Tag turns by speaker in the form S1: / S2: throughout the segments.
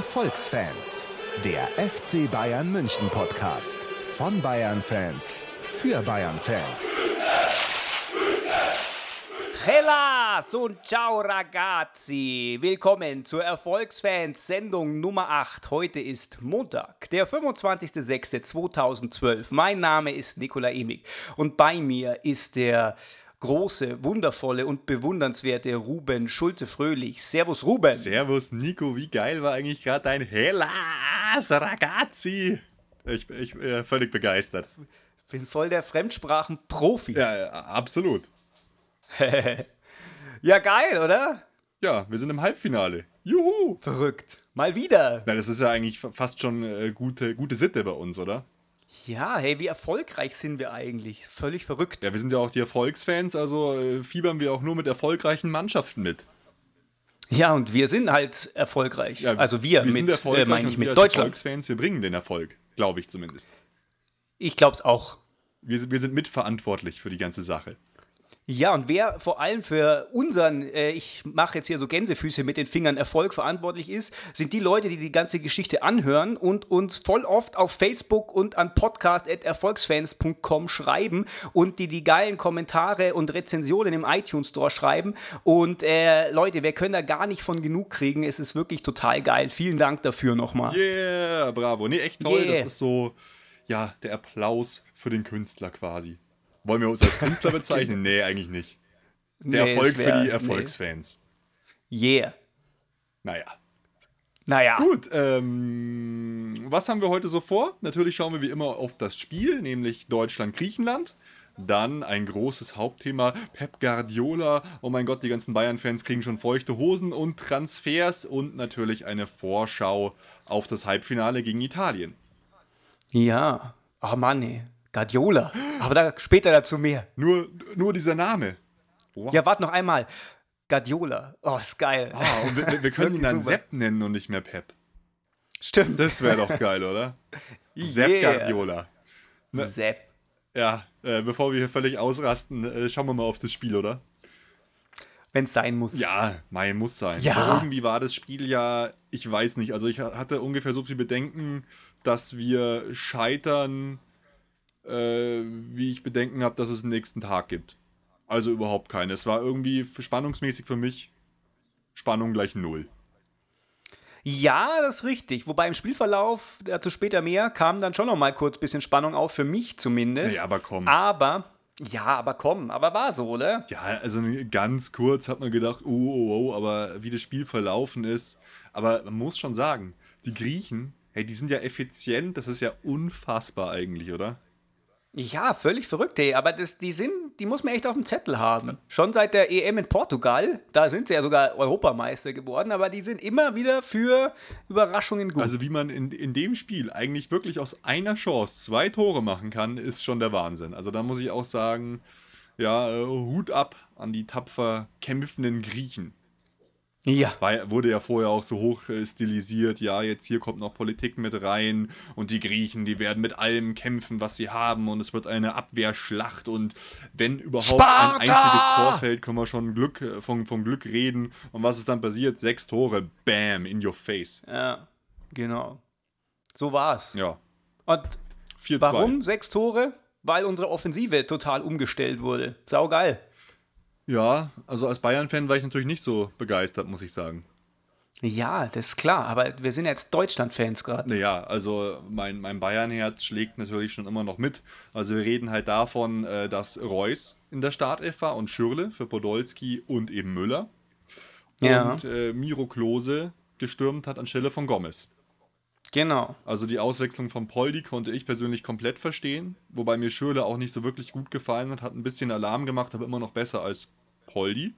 S1: Erfolgsfans, der FC Bayern München Podcast von Bayern Fans für Bayern Fans.
S2: Hellas und ciao ragazzi! Willkommen zur Erfolgsfans Sendung Nummer 8. Heute ist Montag, der 25.06.2012. Mein Name ist Nikola Emig und bei mir ist der große, wundervolle und bewundernswerte Ruben Schulte-Fröhlich. Servus Ruben!
S3: Servus Nico, wie geil war eigentlich gerade dein Hellas ragazzi? Ich bin äh, völlig begeistert.
S2: Bin voll der Fremdsprachenprofi.
S3: Ja, ja, absolut.
S2: ja, geil, oder?
S3: Ja, wir sind im Halbfinale. Juhu!
S2: Verrückt. Mal wieder.
S3: Na, das ist ja eigentlich fast schon äh, gute, gute Sitte bei uns, oder?
S2: Ja, hey, wie erfolgreich sind wir eigentlich? Völlig verrückt.
S3: Ja, wir sind ja auch die Erfolgsfans, also äh, fiebern wir auch nur mit erfolgreichen Mannschaften mit.
S2: Ja, und wir sind halt erfolgreich. Ja, also wir,
S3: wir
S2: mit,
S3: äh, meine ich mit Deutschland. Erfolgsfans, wir bringen den Erfolg, glaube ich zumindest.
S2: Ich glaube es auch.
S3: Wir, wir sind mitverantwortlich für die ganze Sache.
S2: Ja, und wer vor allem für unseren, äh, ich mache jetzt hier so Gänsefüße mit den Fingern, Erfolg verantwortlich ist, sind die Leute, die die ganze Geschichte anhören und uns voll oft auf Facebook und an podcast.erfolgsfans.com schreiben und die die geilen Kommentare und Rezensionen im iTunes Store schreiben. Und äh, Leute, wir können da gar nicht von genug kriegen. Es ist wirklich total geil. Vielen Dank dafür nochmal.
S3: Yeah, bravo. Nee, echt toll. Yeah. Das ist so, ja, der Applaus für den Künstler quasi. Wollen wir uns als Künstler bezeichnen? nee, eigentlich nicht. Der nee, Erfolg wär, für die Erfolgsfans.
S2: Nee. Yeah.
S3: Naja.
S2: Naja.
S3: Gut, ähm, was haben wir heute so vor? Natürlich schauen wir wie immer auf das Spiel, nämlich Deutschland-Griechenland. Dann ein großes Hauptthema, Pep Guardiola. Oh mein Gott, die ganzen Bayern-Fans kriegen schon feuchte Hosen und Transfers und natürlich eine Vorschau auf das Halbfinale gegen Italien.
S2: Ja, oh Mann, ey. Guardiola. Aber da später dazu mehr.
S3: Nur, nur dieser Name.
S2: Wow. Ja, warte noch einmal. Guardiola. Oh, ist geil.
S3: Ah, und wir, wir können ihn dann super. Sepp nennen und nicht mehr Pep.
S2: Stimmt.
S3: Das wäre doch geil, oder? yeah. Sepp Guardiola.
S2: Ne? Sepp.
S3: Ja, äh, bevor wir hier völlig ausrasten, äh, schauen wir mal auf das Spiel, oder?
S2: Wenn es sein muss.
S3: Ja, Mai muss sein.
S2: Ja.
S3: Aber irgendwie war das Spiel ja, ich weiß nicht, also ich hatte ungefähr so viel Bedenken, dass wir scheitern äh, wie ich Bedenken habe, dass es einen nächsten Tag gibt. Also überhaupt keine. Es war irgendwie spannungsmäßig für mich Spannung gleich null.
S2: Ja, das ist richtig. Wobei im Spielverlauf, dazu später mehr, kam dann schon noch mal kurz ein bisschen Spannung auf, für mich zumindest.
S3: Ja, aber komm.
S2: Aber, ja, aber komm, aber war so, oder?
S3: Ja, also ganz kurz hat man gedacht, oh, oh, oh, aber wie das Spiel verlaufen ist. Aber man muss schon sagen, die Griechen, hey, die sind ja effizient, das ist ja unfassbar eigentlich, oder?
S2: Ja, völlig verrückt, ey. Aber das, die sind, die muss man echt auf dem Zettel haben. Schon seit der EM in Portugal, da sind sie ja sogar Europameister geworden, aber die sind immer wieder für Überraschungen gut.
S3: Also wie man in, in dem Spiel eigentlich wirklich aus einer Chance zwei Tore machen kann, ist schon der Wahnsinn. Also da muss ich auch sagen, ja, äh, Hut ab an die tapfer kämpfenden Griechen.
S2: Ja.
S3: Weil, wurde ja vorher auch so hoch äh, stilisiert, ja, jetzt hier kommt noch Politik mit rein und die Griechen, die werden mit allem kämpfen, was sie haben und es wird eine Abwehrschlacht und wenn überhaupt Sparta! ein einziges Tor fällt, können wir schon Glück, äh, von, vom Glück reden. Und was ist dann passiert? Sechs Tore, bam, in your face.
S2: Ja, genau. So war's.
S3: Ja.
S2: Und warum sechs Tore? Weil unsere Offensive total umgestellt wurde. Sau geil.
S3: Ja, also als Bayern-Fan war ich natürlich nicht so begeistert, muss ich sagen.
S2: Ja, das ist klar, aber wir sind jetzt Deutschland-Fans gerade.
S3: Naja, also mein, mein Bayern-Herz schlägt natürlich schon immer noch mit. Also wir reden halt davon, äh, dass Reus in der Startelf war und Schürle für Podolski und eben Müller.
S2: Ja.
S3: Und äh, Miro Klose gestürmt hat anstelle von Gomez.
S2: Genau.
S3: Also die Auswechslung von Poldi konnte ich persönlich komplett verstehen, wobei mir Schürle auch nicht so wirklich gut gefallen hat, hat ein bisschen Alarm gemacht, aber immer noch besser als Poldi.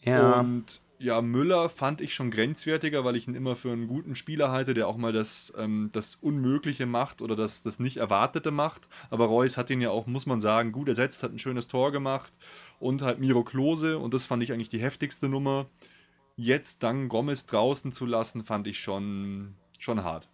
S2: Ja.
S3: Und ja, Müller fand ich schon grenzwertiger, weil ich ihn immer für einen guten Spieler halte, der auch mal das, ähm, das Unmögliche macht oder das, das nicht Erwartete macht. Aber Reus hat ihn ja auch, muss man sagen, gut ersetzt, hat ein schönes Tor gemacht und halt Miro Klose und das fand ich eigentlich die heftigste Nummer. Jetzt dann Gomez draußen zu lassen, fand ich schon, schon hart.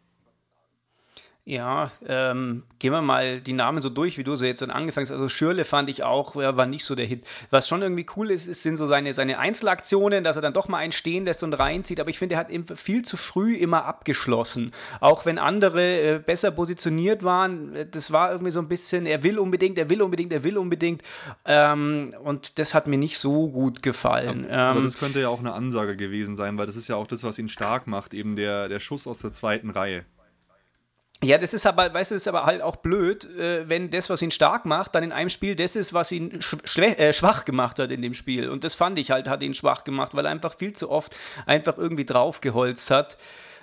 S2: Ja, ähm, gehen wir mal die Namen so durch, wie du sie jetzt dann angefangen hast. Also Schürle fand ich auch, war nicht so der Hit. Was schon irgendwie cool ist, ist sind so seine, seine Einzelaktionen, dass er dann doch mal einen stehen lässt und reinzieht. Aber ich finde, er hat viel zu früh immer abgeschlossen. Auch wenn andere äh, besser positioniert waren, äh, das war irgendwie so ein bisschen, er will unbedingt, er will unbedingt, er will unbedingt. Ähm, und das hat mir nicht so gut gefallen.
S3: Aber
S2: ähm,
S3: das könnte ja auch eine Ansage gewesen sein, weil das ist ja auch das, was ihn stark macht, eben der, der Schuss aus der zweiten Reihe.
S2: Ja, das ist aber, weißt du, das ist aber halt auch blöd, äh, wenn das, was ihn stark macht, dann in einem Spiel das ist, was ihn äh, schwach gemacht hat in dem Spiel. Und das fand ich halt, hat ihn schwach gemacht, weil er einfach viel zu oft einfach irgendwie draufgeholzt hat.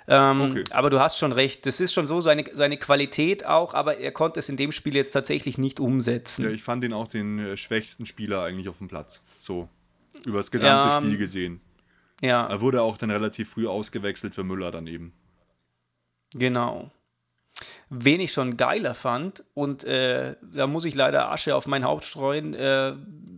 S2: Ähm, okay. Aber du hast schon recht, das ist schon so seine, seine Qualität auch, aber er konnte es in dem Spiel jetzt tatsächlich nicht umsetzen.
S3: Ja, ich fand ihn auch den äh, schwächsten Spieler eigentlich auf dem Platz. So, über das gesamte ja, Spiel gesehen. Ja. Er wurde auch dann relativ früh ausgewechselt für Müller daneben.
S2: Genau. Wen ich schon geiler fand, und äh, da muss ich leider Asche auf mein Haupt streuen, äh,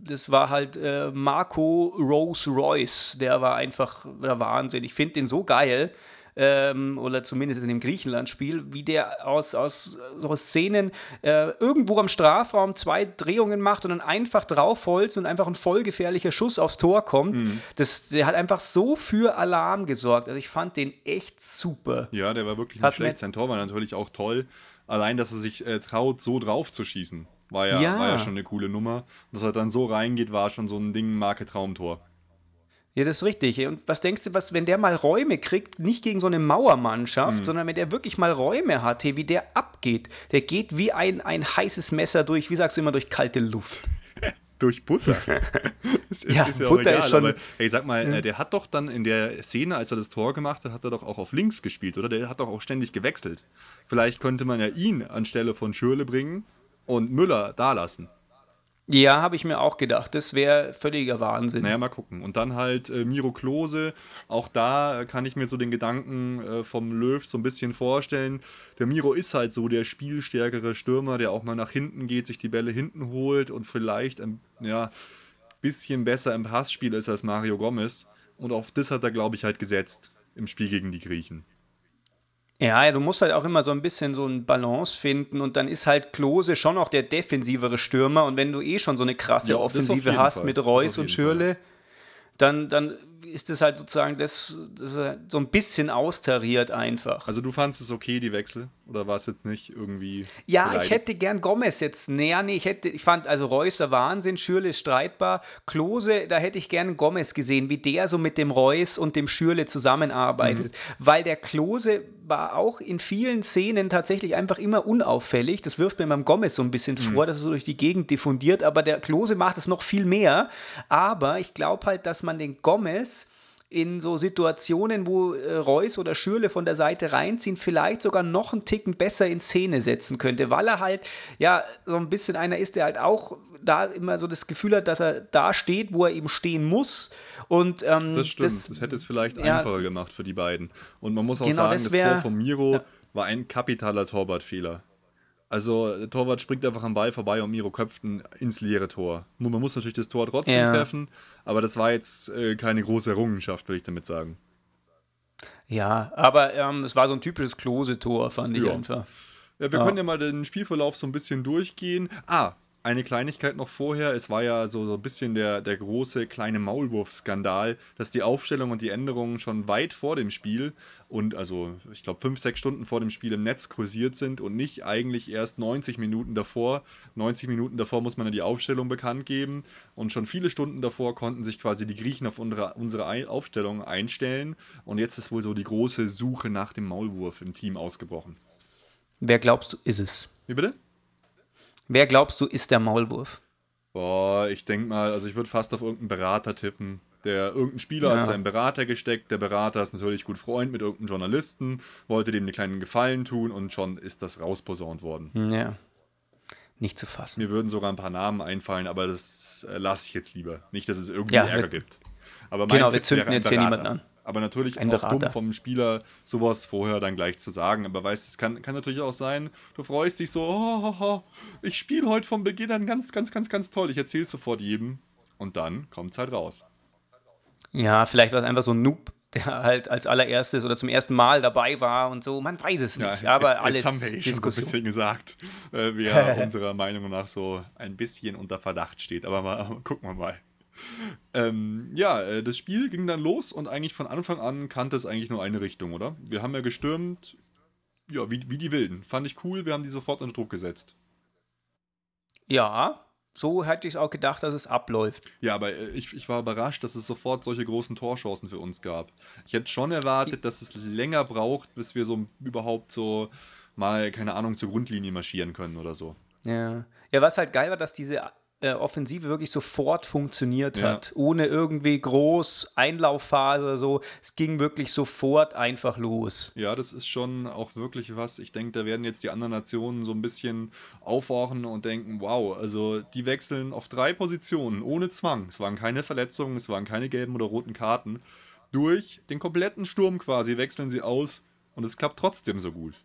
S2: das war halt äh, Marco Rose Royce. Der war einfach der Wahnsinn. Ich finde den so geil ähm, oder zumindest in dem Griechenland-Spiel, wie der aus, aus, aus Szenen äh, irgendwo am Strafraum zwei Drehungen macht und dann einfach draufholzt und einfach ein vollgefährlicher Schuss aufs Tor kommt. Mhm. Das, der hat einfach so für Alarm gesorgt. Also ich fand den echt super.
S3: Ja, der war wirklich nicht hat schlecht. Sein Tor war natürlich auch toll. Allein, dass er sich äh, traut, so drauf zu schießen, war ja, ja. war ja schon eine coole Nummer. Dass er dann so reingeht, war schon so ein Ding, Marke Traumtor.
S2: Ja, das ist richtig. Und was denkst du, was, wenn der mal Räume kriegt, nicht gegen so eine Mauermannschaft, mhm. sondern wenn der wirklich mal Räume hat, hey, wie der abgeht. Der geht wie ein, ein heißes Messer durch, wie sagst du immer, durch kalte Luft.
S3: durch Butter. das ist, ja, ist ja Butter egal, ist schon. Aber, hey, sag mal, ja. der hat doch dann in der Szene, als er das Tor gemacht hat, hat er doch auch auf links gespielt, oder? Der hat doch auch ständig gewechselt. Vielleicht könnte man ja ihn anstelle von Schürle bringen und Müller da lassen.
S2: Ja, habe ich mir auch gedacht. Das wäre völliger Wahnsinn.
S3: Naja, mal gucken. Und dann halt äh, Miro Klose. Auch da kann ich mir so den Gedanken äh, vom Löw so ein bisschen vorstellen. Der Miro ist halt so der spielstärkere Stürmer, der auch mal nach hinten geht, sich die Bälle hinten holt und vielleicht ein ja, bisschen besser im Passspiel ist als Mario Gomez. Und auf das hat er, glaube ich, halt gesetzt im Spiel gegen die Griechen.
S2: Ja, du musst halt auch immer so ein bisschen so ein Balance finden und dann ist halt Klose schon auch der defensivere Stürmer und wenn du eh schon so eine krasse ja, Offensive hast Fall. mit Reus und Schürle, dann, dann ist es halt sozusagen das, das so ein bisschen austariert einfach.
S3: Also du fandest es okay, die Wechsel? Oder war es jetzt nicht irgendwie.
S2: Ja, beleidigt? ich hätte gern Gomez jetzt. Nee, nee, ich hätte, ich fand, also Reus der Wahnsinn, Schürle ist streitbar. Klose, da hätte ich gern Gomez gesehen, wie der so mit dem Reus und dem Schürle zusammenarbeitet. Mhm. Weil der Klose war auch in vielen Szenen tatsächlich einfach immer unauffällig. Das wirft mir beim Gomez so ein bisschen mhm. vor, dass er so durch die Gegend diffundiert, aber der Klose macht es noch viel mehr. Aber ich glaube halt, dass man den Gomez in so Situationen, wo äh, Reus oder Schürle von der Seite reinziehen, vielleicht sogar noch einen Ticken besser in Szene setzen könnte, weil er halt ja so ein bisschen einer ist, der halt auch da immer so das Gefühl hat, dass er da steht, wo er eben stehen muss. Und, ähm,
S3: das stimmt, das, das, hätte es vielleicht ja, einfacher gemacht für die beiden. Und man muss auch genau, sagen, das, wär, das Tor von Miro ja. war ein kapitaler Torwartfehler. Also der Torwart springt einfach am Ball vorbei und Miro köpft ins leere Tor. Man muss natürlich das Tor trotzdem ja. treffen, aber das war jetzt äh, keine große Errungenschaft, will ich damit sagen.
S2: Ja, aber ähm, es war so ein typisches Klose-Tor, fand ich ja. einfach.
S3: Ja, wir ja. können ja mal den Spielverlauf so ein bisschen durchgehen. Ah, eine Kleinigkeit noch vorher. Es war ja so, so ein bisschen der, der große kleine Maulwurf-Skandal, dass die Aufstellung und die Änderungen schon weit vor dem Spiel und also ich glaube fünf, sechs Stunden vor dem Spiel im Netz kursiert sind und nicht eigentlich erst 90 Minuten davor. 90 Minuten davor muss man ja die Aufstellung bekannt geben und schon viele Stunden davor konnten sich quasi die Griechen auf unsere, unsere Aufstellung einstellen und jetzt ist wohl so die große Suche nach dem Maulwurf im Team ausgebrochen.
S2: Wer glaubst du, ist es?
S3: Wie bitte?
S2: Wer glaubst du, ist der Maulwurf?
S3: Boah, ich denke mal, also ich würde fast auf irgendeinen Berater tippen. Der irgendein Spieler ja. hat seinen Berater gesteckt, der Berater ist natürlich gut Freund mit irgendeinem Journalisten, wollte dem einen kleinen Gefallen tun und schon ist das rausposaunt worden.
S2: Ja. Nicht zu fassen.
S3: Mir würden sogar ein paar Namen einfallen, aber das äh, lasse ich jetzt lieber. Nicht, dass es irgendwie ja, Ärger gibt. Aber
S2: genau, wir zünden jetzt hier niemanden an.
S3: Aber natürlich Ein auch Berater. dumm vom Spieler, sowas vorher dann gleich zu sagen. Aber weißt, es kann, kann natürlich auch sein, du freust dich so, oh, oh, oh, ich spiele heute vom Beginn an ganz, ganz, ganz, ganz toll. Ich erzähle es sofort jedem. Und dann kommt es halt raus.
S2: Ja, vielleicht war es einfach so ein Noob der halt als allererstes oder zum ersten Mal dabei war und so. Man weiß es nicht. aber
S3: jetzt,
S2: alles
S3: jetzt haben wir eh schon so ein bisschen gesagt, äh, wer unserer Meinung nach so ein bisschen unter Verdacht steht. Aber mal, gucken wir mal. Ähm, ja, äh, das Spiel ging dann los und eigentlich von Anfang an kannte es eigentlich nur eine Richtung, oder? Wir haben ja gestürmt, ja, wie, wie die Wilden. Fand ich cool, wir haben die sofort unter Druck gesetzt.
S2: Ja, so hätte ich es auch gedacht, dass es abläuft.
S3: Ja, aber äh, ich, ich war überrascht, dass es sofort solche großen Torchancen für uns gab. Ich hätte schon erwartet, dass es länger braucht, bis wir so überhaupt so mal, keine Ahnung, zur Grundlinie marschieren können oder so.
S2: Ja. Ja, was halt geil war, dass diese äh, Offensive wirklich sofort funktioniert
S3: Ja.
S2: hat. Ohne irgendwie groß Einlaufphase oder so. Es ging wirklich sofort einfach los.
S3: Ja, das ist schon auch wirklich was. Ich denke, da werden jetzt die anderen Nationen so ein bisschen aufwachen und denken, wow, also die wechseln auf drei Positionen ohne Zwang. Es waren keine Verletzungen, es waren keine gelben oder roten Karten. Durch den kompletten Sturm quasi wechseln sie aus und es klappt trotzdem so gut.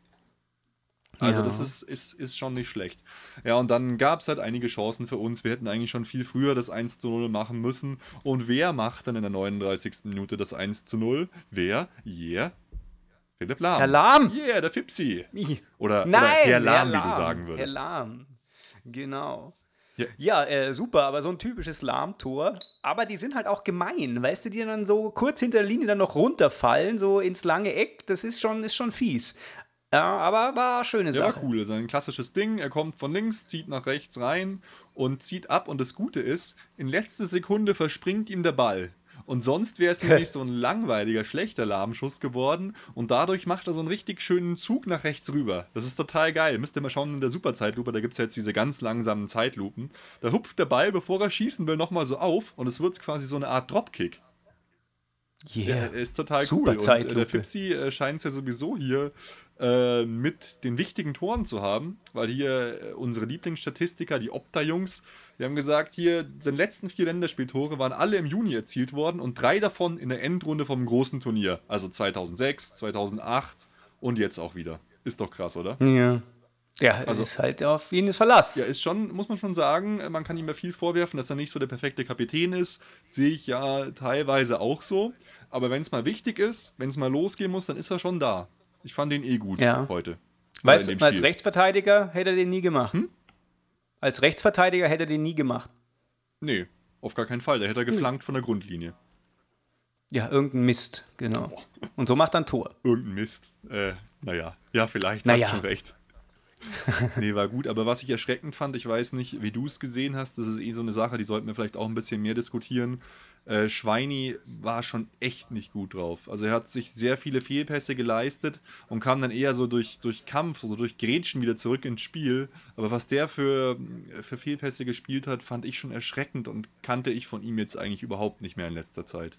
S3: Also
S2: Ja.
S3: das ist, ist, ist schon nicht schlecht. Ja, und dann gab es halt einige Chancen für uns. Wir hätten eigentlich schon viel früher das 1 zu 0 machen müssen. Und wer macht dann in der 39. Minute das 1 zu 0? Wer? Yeah. Philipp Lahm.
S2: Herr Lahm!
S3: Yeah, der Fipsi. Oder,
S2: Nein,
S3: oder Herr Lahm, wie du sagen würdest.
S2: Herr Lahm. Genau.
S3: Ja.
S2: Ja, äh, super, aber so ein typisches Lahm-Tor. Aber die sind halt auch gemein, weißt du, die dann so kurz hinter der Linie dann noch runterfallen, so ins lange Eck. Das ist schon, ist schon fies. Ja, aber war schöne
S3: Der war
S2: Sache.
S3: cool. Sein klassisches Ding. Er kommt von links, zieht nach rechts rein und zieht ab. Und das Gute ist, in letzter Sekunde verspringt ihm der Ball. Und sonst wäre es nämlich so ein langweiliger, schlechter Lahmschuss geworden. Und dadurch macht er so einen richtig schönen Zug nach rechts rüber. Das ist total geil. Müsst ihr mal schauen in der Superzeitlupe. Da gibt es jetzt diese ganz langsamen Zeitlupen. Da hupft der Ball, bevor er schießen will, nochmal so auf. Und es wird quasi so eine Art Dropkick.
S2: Yeah.
S3: Er ist total
S2: Super
S3: cool. Und äh,
S2: Zeitlupe.
S3: der Fipsi äh, scheint es ja sowieso hier äh, mit den wichtigen Toren zu haben, weil hier äh, unsere Lieblingsstatistiker, die Opta-Jungs, die haben gesagt, hier, seine letzten vier Länderspieltore waren alle im Juni erzielt worden und drei davon in der Endrunde vom großen Turnier. Also 2006, 2008 und jetzt auch wieder. Ist doch krass, oder?
S2: Ja. Ja,
S3: Also-
S2: ist halt auf ihn ist Verlass.
S3: Ja, ist schon, muss man schon sagen, man kann ihm ja viel vorwerfen, dass er nicht so der perfekte Kapitän ist. Sehe ich ja teilweise auch so. Aber wenn es mal wichtig ist, wenn es mal losgehen muss, dann ist er schon da. Ich fand den eh gut
S2: Ja.
S3: heute.
S2: weißt du, als. Rechtsverteidiger hätte er den nie gemacht.
S3: Hm?
S2: Als Rechtsverteidiger hätte er den nie gemacht.
S3: Nee, auf gar keinen Fall. Der hätte er geflankt von der Grundlinie.
S2: Ja, irgendein Mist, genau. Und so macht er ein Tor.
S3: Irgendein Mist. Äh, naja, ja, vielleicht,
S2: Naja.
S3: hast schon recht. nee, war gut, aber was ich erschreckend fand, ich weiß nicht, wie du es gesehen hast, das ist eh so eine Sache, die sollten wir vielleicht auch ein bisschen mehr diskutieren. Äh, Schweini war schon echt nicht gut drauf. Also er hat sich sehr viele Fehlpässe geleistet und kam dann eher so durch, durch Kampf, so durch Grätschen wieder zurück ins Spiel. Aber was der für, für Fehlpässe gespielt hat, fand ich schon erschreckend und kannte ich von ihm jetzt eigentlich überhaupt nicht mehr in letzter Zeit.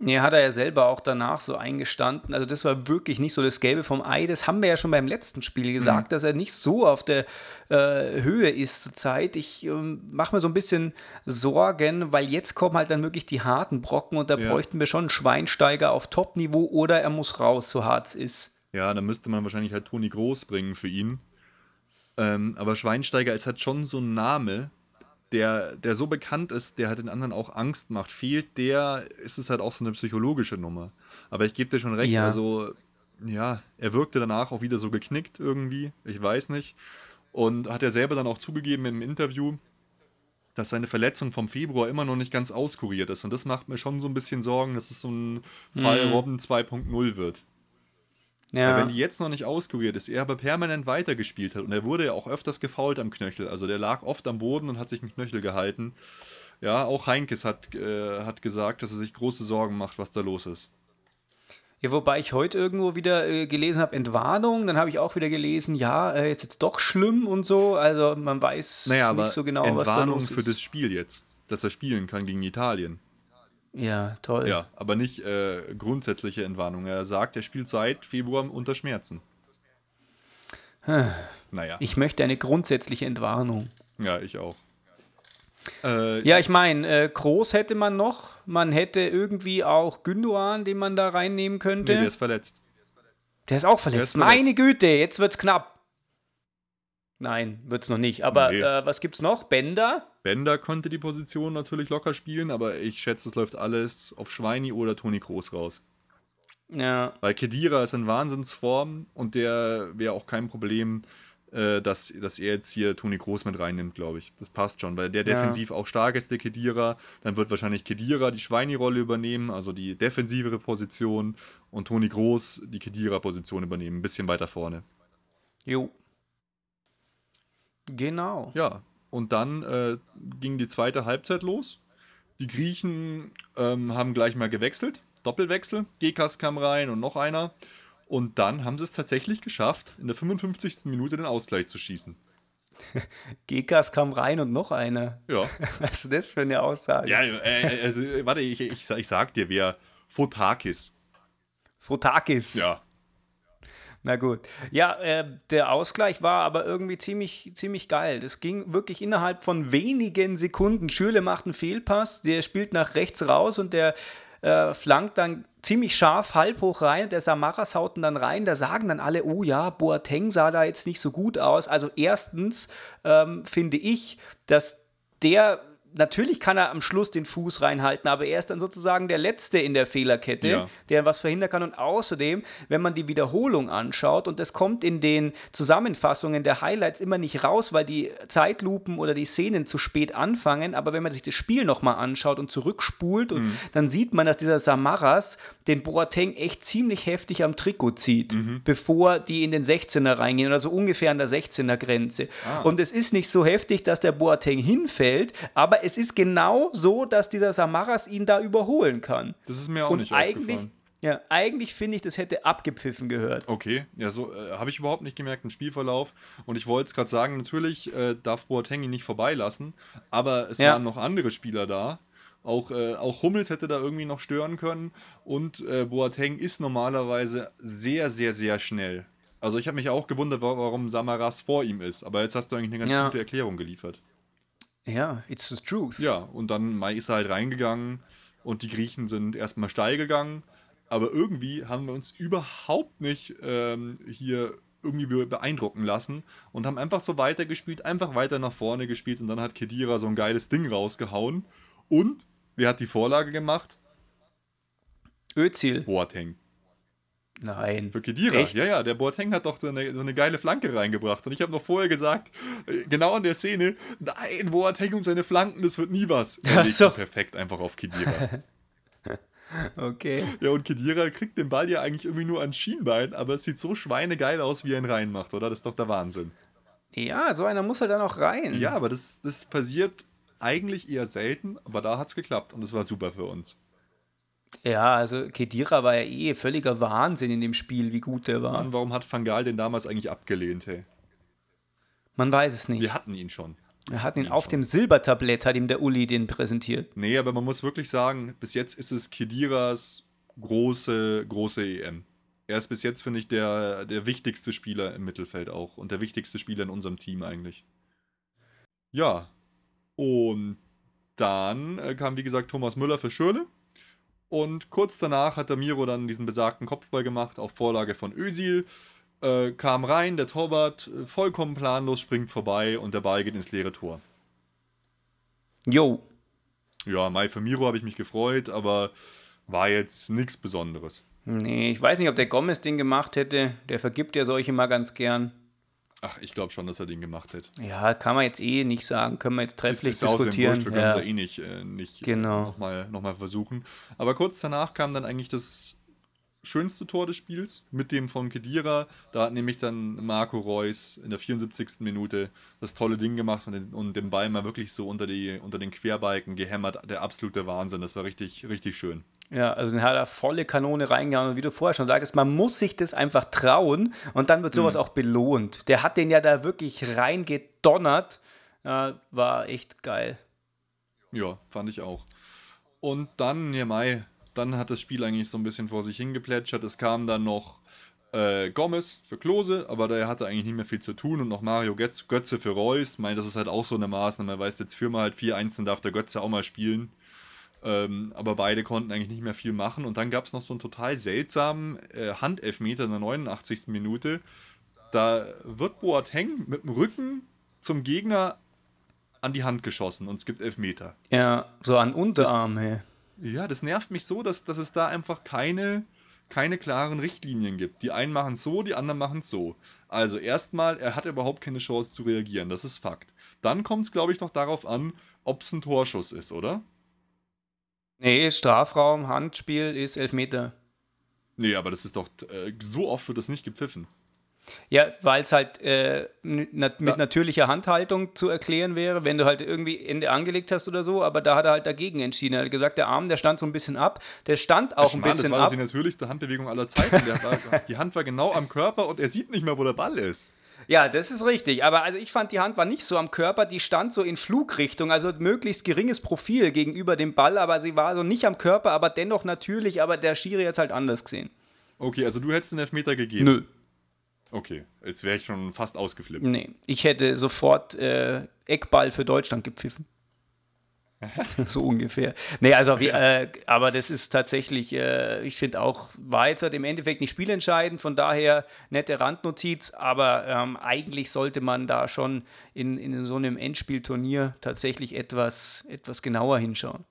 S2: Nee, hat er ja selber auch danach so eingestanden. Also das war wirklich nicht so das Gelbe vom Ei. Das haben wir ja schon beim letzten Spiel gesagt, dass er nicht so auf der äh, Höhe ist zurzeit. Ich ähm, mache mir so ein bisschen Sorgen, weil jetzt kommen halt dann wirklich die harten Brocken und da
S3: Ja.
S2: bräuchten wir schon einen Schweinsteiger auf Top-Niveau oder er muss raus, so hart es ist.
S3: Ja, da müsste man wahrscheinlich halt Toni Groß bringen für ihn. Ähm, aber Schweinsteiger ist halt schon so ein Name, der, der so bekannt ist, der halt den anderen auch Angst macht. Fehlt der, ist es halt auch so eine psychologische Nummer. Aber ich gebe dir schon recht,
S2: Ja.
S3: also ja, er wirkte danach auch wieder so geknickt irgendwie, ich weiß nicht. Und hat er selber dann auch zugegeben im Interview, dass seine Verletzung vom Februar immer noch nicht ganz auskuriert ist. Und das macht mir schon so ein bisschen Sorgen, dass es so ein Fall Robben 2.0 wird.
S2: Ja.
S3: Weil wenn die jetzt noch nicht auskuriert ist, er aber permanent weitergespielt hat und er wurde ja auch öfters gefault am Knöchel, also der lag oft am Boden und hat sich im Knöchel gehalten. Ja, auch Heinkes hat, äh, hat gesagt, dass er sich große Sorgen macht, was da los ist.
S2: Ja, wobei ich heute irgendwo wieder äh, gelesen habe, Entwarnung, dann habe ich auch wieder gelesen, ja, äh, jetzt jetzt doch schlimm und so. Also man weiß nicht so genau, was da
S3: Entwarnung
S2: los
S3: für
S2: ist.
S3: das Spiel jetzt, dass er spielen kann gegen Italien.
S2: Ja, toll.
S3: Ja, aber nicht äh, grundsätzliche Entwarnung. Er sagt, er spielt seit Februar unter Schmerzen. naja,
S2: Ich möchte eine grundsätzliche Entwarnung.
S3: ja, ich auch. Äh,
S2: Ja, ich meine, äh, Groß hätte man noch. Man hätte irgendwie auch Gündogan, den man da reinnehmen könnte.
S3: nee, der ist verletzt.
S2: Der ist auch verletzt.
S3: ist verletzt.
S2: Meine Güte, jetzt wird's knapp. Nein, wird's noch nicht. Aber
S3: Nee.
S2: äh, was gibt's noch? Bender?
S3: Bender konnte die Position natürlich locker spielen, aber ich schätze, es läuft alles auf Schweini oder Toni Kroos raus.
S2: Ja.
S3: Weil Kedira ist in Wahnsinnsform und der wäre auch kein Problem, äh, dass, dass er jetzt hier Toni Groß mit reinnimmt, glaube ich. Das passt schon, weil der
S2: Ja.
S3: defensiv auch stark ist, der Kedira. Dann wird wahrscheinlich Kedira die Schweini-Rolle übernehmen, also die defensivere Position und Toni Groß die Kedira-Position übernehmen, ein bisschen weiter vorne.
S2: Jo. Genau.
S3: Ja, und dann äh, ging die zweite Halbzeit los. Die Griechen ähm, haben gleich mal gewechselt, Doppelwechsel. Gekas kam rein und noch einer. Und dann haben sie es tatsächlich geschafft, in der 55. Minute den Ausgleich zu schießen.
S2: Gekas kam rein und noch einer.
S3: Ja.
S2: Was ist das für eine Aussage?
S3: Ja, äh, also, äh, warte, ich, ich, sag- ich sag dir, wer Fotakis.
S2: Fotakis.
S3: Ja.
S2: Na gut. Ja, äh, der Ausgleich war aber irgendwie ziemlich, ziemlich geil. Das ging wirklich innerhalb von wenigen Sekunden. Schürle macht einen Fehlpass, der spielt nach rechts raus und der äh, flankt dann ziemlich scharf halb hoch rein. Der Samaras haut ihn dann rein. Da sagen dann alle, oh ja, Boateng sah da jetzt nicht so gut aus. Also erstens ähm, finde ich, dass der Natürlich kann er am Schluss den Fuß reinhalten, aber er ist dann sozusagen der Letzte in der Fehlerkette,
S3: Ja.
S2: der was verhindern kann. Und außerdem, wenn man die Wiederholung anschaut, und das kommt in den Zusammenfassungen der Highlights immer nicht raus, weil die Zeitlupen oder die Szenen zu spät anfangen, aber wenn man sich das Spiel nochmal anschaut und zurückspult, und dann sieht man, dass dieser Samaras den Boateng echt ziemlich heftig am Trikot zieht, bevor die in den 16er reingehen oder so ungefähr an der 16er Grenze. Und es ist nicht so heftig, dass der Boateng hinfällt, aber es ist genau so, dass dieser Samaras ihn da überholen kann.
S3: Das ist mir auch
S2: Und
S3: nicht
S2: eigentlich, ja, eigentlich finde ich, das hätte abgepfiffen gehört.
S3: Okay, ja, so äh, habe ich überhaupt nicht gemerkt im Spielverlauf. Und ich wollte es gerade sagen, natürlich äh, darf Boateng ihn nicht vorbeilassen, aber es
S2: Ja.
S3: waren noch andere Spieler da. Auch, äh, auch Hummels hätte da irgendwie noch stören können. Und äh, Boateng ist normalerweise sehr, sehr, sehr schnell. Also ich habe mich auch gewundert, wa- warum Samaras vor ihm ist. Aber jetzt hast du eigentlich eine ganz
S2: Ja.
S3: gute Erklärung geliefert.
S2: Ja, it's the truth.
S3: Ja, und dann Mai ist er halt reingegangen und die Griechen sind erstmal steil gegangen. Aber irgendwie haben wir uns überhaupt nicht ähm, hier irgendwie be- beeindrucken lassen und haben einfach so weitergespielt, einfach weiter nach vorne gespielt und dann hat Kedira so ein geiles Ding rausgehauen. Und wer hat die Vorlage gemacht?
S2: Özil.
S3: Boateng.
S2: Nein.
S3: Für Kedira.
S2: Echt?
S3: Ja, ja, der Boateng hat doch so eine, so eine geile Flanke reingebracht. Und ich habe noch vorher gesagt, äh, genau an der Szene, nein, Boateng und seine Flanken, das wird nie was. Er legt
S2: so.
S3: perfekt einfach auf Kedira.
S2: Okay.
S3: Ja, und Kedira kriegt den Ball ja eigentlich irgendwie nur ans Schienbein, aber es sieht so schweinegeil aus, wie er ihn reinmacht, oder? Das ist doch der Wahnsinn.
S2: Ja, so einer muss er dann auch rein.
S3: Ja, aber das, das passiert eigentlich eher selten, aber da hat es geklappt und das war super für uns.
S2: Ja, also Kedira war ja eh völliger Wahnsinn in dem Spiel, wie gut der war.
S3: Mann, warum hat Van Gaal den damals eigentlich abgelehnt, hey?
S2: Man weiß es nicht.
S3: Wir hatten ihn schon.
S2: Er hat ihn auf dem Silbertablett, hat ihm der Uli den präsentiert.
S3: Nee, aber man muss wirklich sagen, bis jetzt ist es Kediras große, große EM. Er ist bis jetzt, finde ich, der, der wichtigste Spieler im Mittelfeld auch und der wichtigste Spieler in unserem Team eigentlich. Ja, und dann äh, kam, wie gesagt, Thomas Müller für Schürle. Und kurz danach hat der Miro dann diesen besagten Kopfball gemacht auf Vorlage von Özil. Äh, kam rein, der Torwart äh, vollkommen planlos springt vorbei und der Ball geht ins leere Tor.
S2: Jo.
S3: Ja, Mai für Miro habe ich mich gefreut, aber war jetzt nichts Besonderes.
S2: Nee, ich weiß nicht, ob der Gomez den gemacht hätte. Der vergibt ja solche mal ganz gern.
S3: Ach, ich glaube schon, dass er den gemacht hätte.
S2: Ja, kann man jetzt eh nicht sagen. Können wir jetzt
S3: Ist,
S2: trefflich
S3: ist außerdem
S2: diskutieren.
S3: wurscht, wir können es
S2: ja.
S3: ja eh nicht, äh, nicht
S2: Genau.
S3: äh, nochmal noch mal versuchen. Aber kurz danach kam dann eigentlich das schönste Tor des Spiels mit dem von Kedira. Da hat nämlich dann Marco Reus in der 74. Minute das tolle Ding gemacht und den, und den Ball mal wirklich so unter, die, unter den Querbalken gehämmert. Der absolute Wahnsinn. Das war richtig, richtig schön.
S2: Ja, also den hat er volle Kanone reingehauen. Und wie du vorher schon sagtest, man muss sich das einfach trauen und dann wird sowas
S3: Mhm.
S2: auch belohnt. Der hat den ja da wirklich reingedonnert. Ja, war echt geil.
S3: Ja, fand ich auch. Und dann, ja, Mai, dann hat das Spiel eigentlich so ein bisschen vor sich hingeplätschert. Es kam dann noch äh, Gomez für Klose, aber der hatte eigentlich nicht mehr viel zu tun und noch Mario Götz, Götze für Reus. Ich meine, das ist halt auch so eine Maßnahme. Weißt jetzt führen wir halt 4-1, dann darf der Götze auch mal spielen. Ähm, aber beide konnten eigentlich nicht mehr viel machen. Und dann gab es noch so einen total seltsamen äh, Handelfmeter in der 89. Minute. Da wird Boateng mit dem Rücken zum Gegner an die Hand geschossen und es gibt Elfmeter.
S2: Ja, so an Unterarm, hey.
S3: Ja, das nervt mich so, dass, dass es da einfach keine, keine klaren Richtlinien gibt. Die einen machen es so, die anderen machen es so. Also erstmal, er hat überhaupt keine Chance zu reagieren, das ist Fakt. Dann kommt es, glaube ich, noch darauf an, ob es ein Torschuss ist, oder?
S2: Nee, Strafraum, Handspiel ist Elfmeter.
S3: Nee, aber das ist doch, äh, so oft wird das nicht gepfiffen.
S2: Ja, weil es halt äh, nat mit natürlicher Handhaltung zu erklären wäre, wenn du halt irgendwie Ende angelegt hast oder so, aber da hat er halt dagegen entschieden. Er hat gesagt, der Arm, der stand so ein bisschen ab, der stand auch ein
S3: Mann,
S2: bisschen
S3: das war
S2: ab.
S3: die natürlichste Handbewegung aller Zeiten. Der war, die Hand war genau am Körper und er sieht nicht mehr, wo der Ball ist.
S2: Ja, das ist richtig. Aber also ich fand, die Hand war nicht so am Körper, die stand so in Flugrichtung, also möglichst geringes Profil gegenüber dem Ball, aber sie war so nicht am Körper, aber dennoch natürlich, aber der Schiri hat es halt anders gesehen.
S3: Okay, also du hättest den Elfmeter gegeben.
S2: Nö.
S3: Okay, jetzt wäre ich schon fast ausgeflippt.
S2: Nee, ich hätte sofort äh, Eckball für Deutschland gepfiffen. so ungefähr. Nee, also, wie, äh, aber das ist tatsächlich, äh, ich finde auch, war jetzt halt im Endeffekt nicht spielentscheidend, von daher nette Randnotiz, aber ähm, eigentlich sollte man da schon in, in so einem Endspielturnier tatsächlich etwas, etwas genauer hinschauen.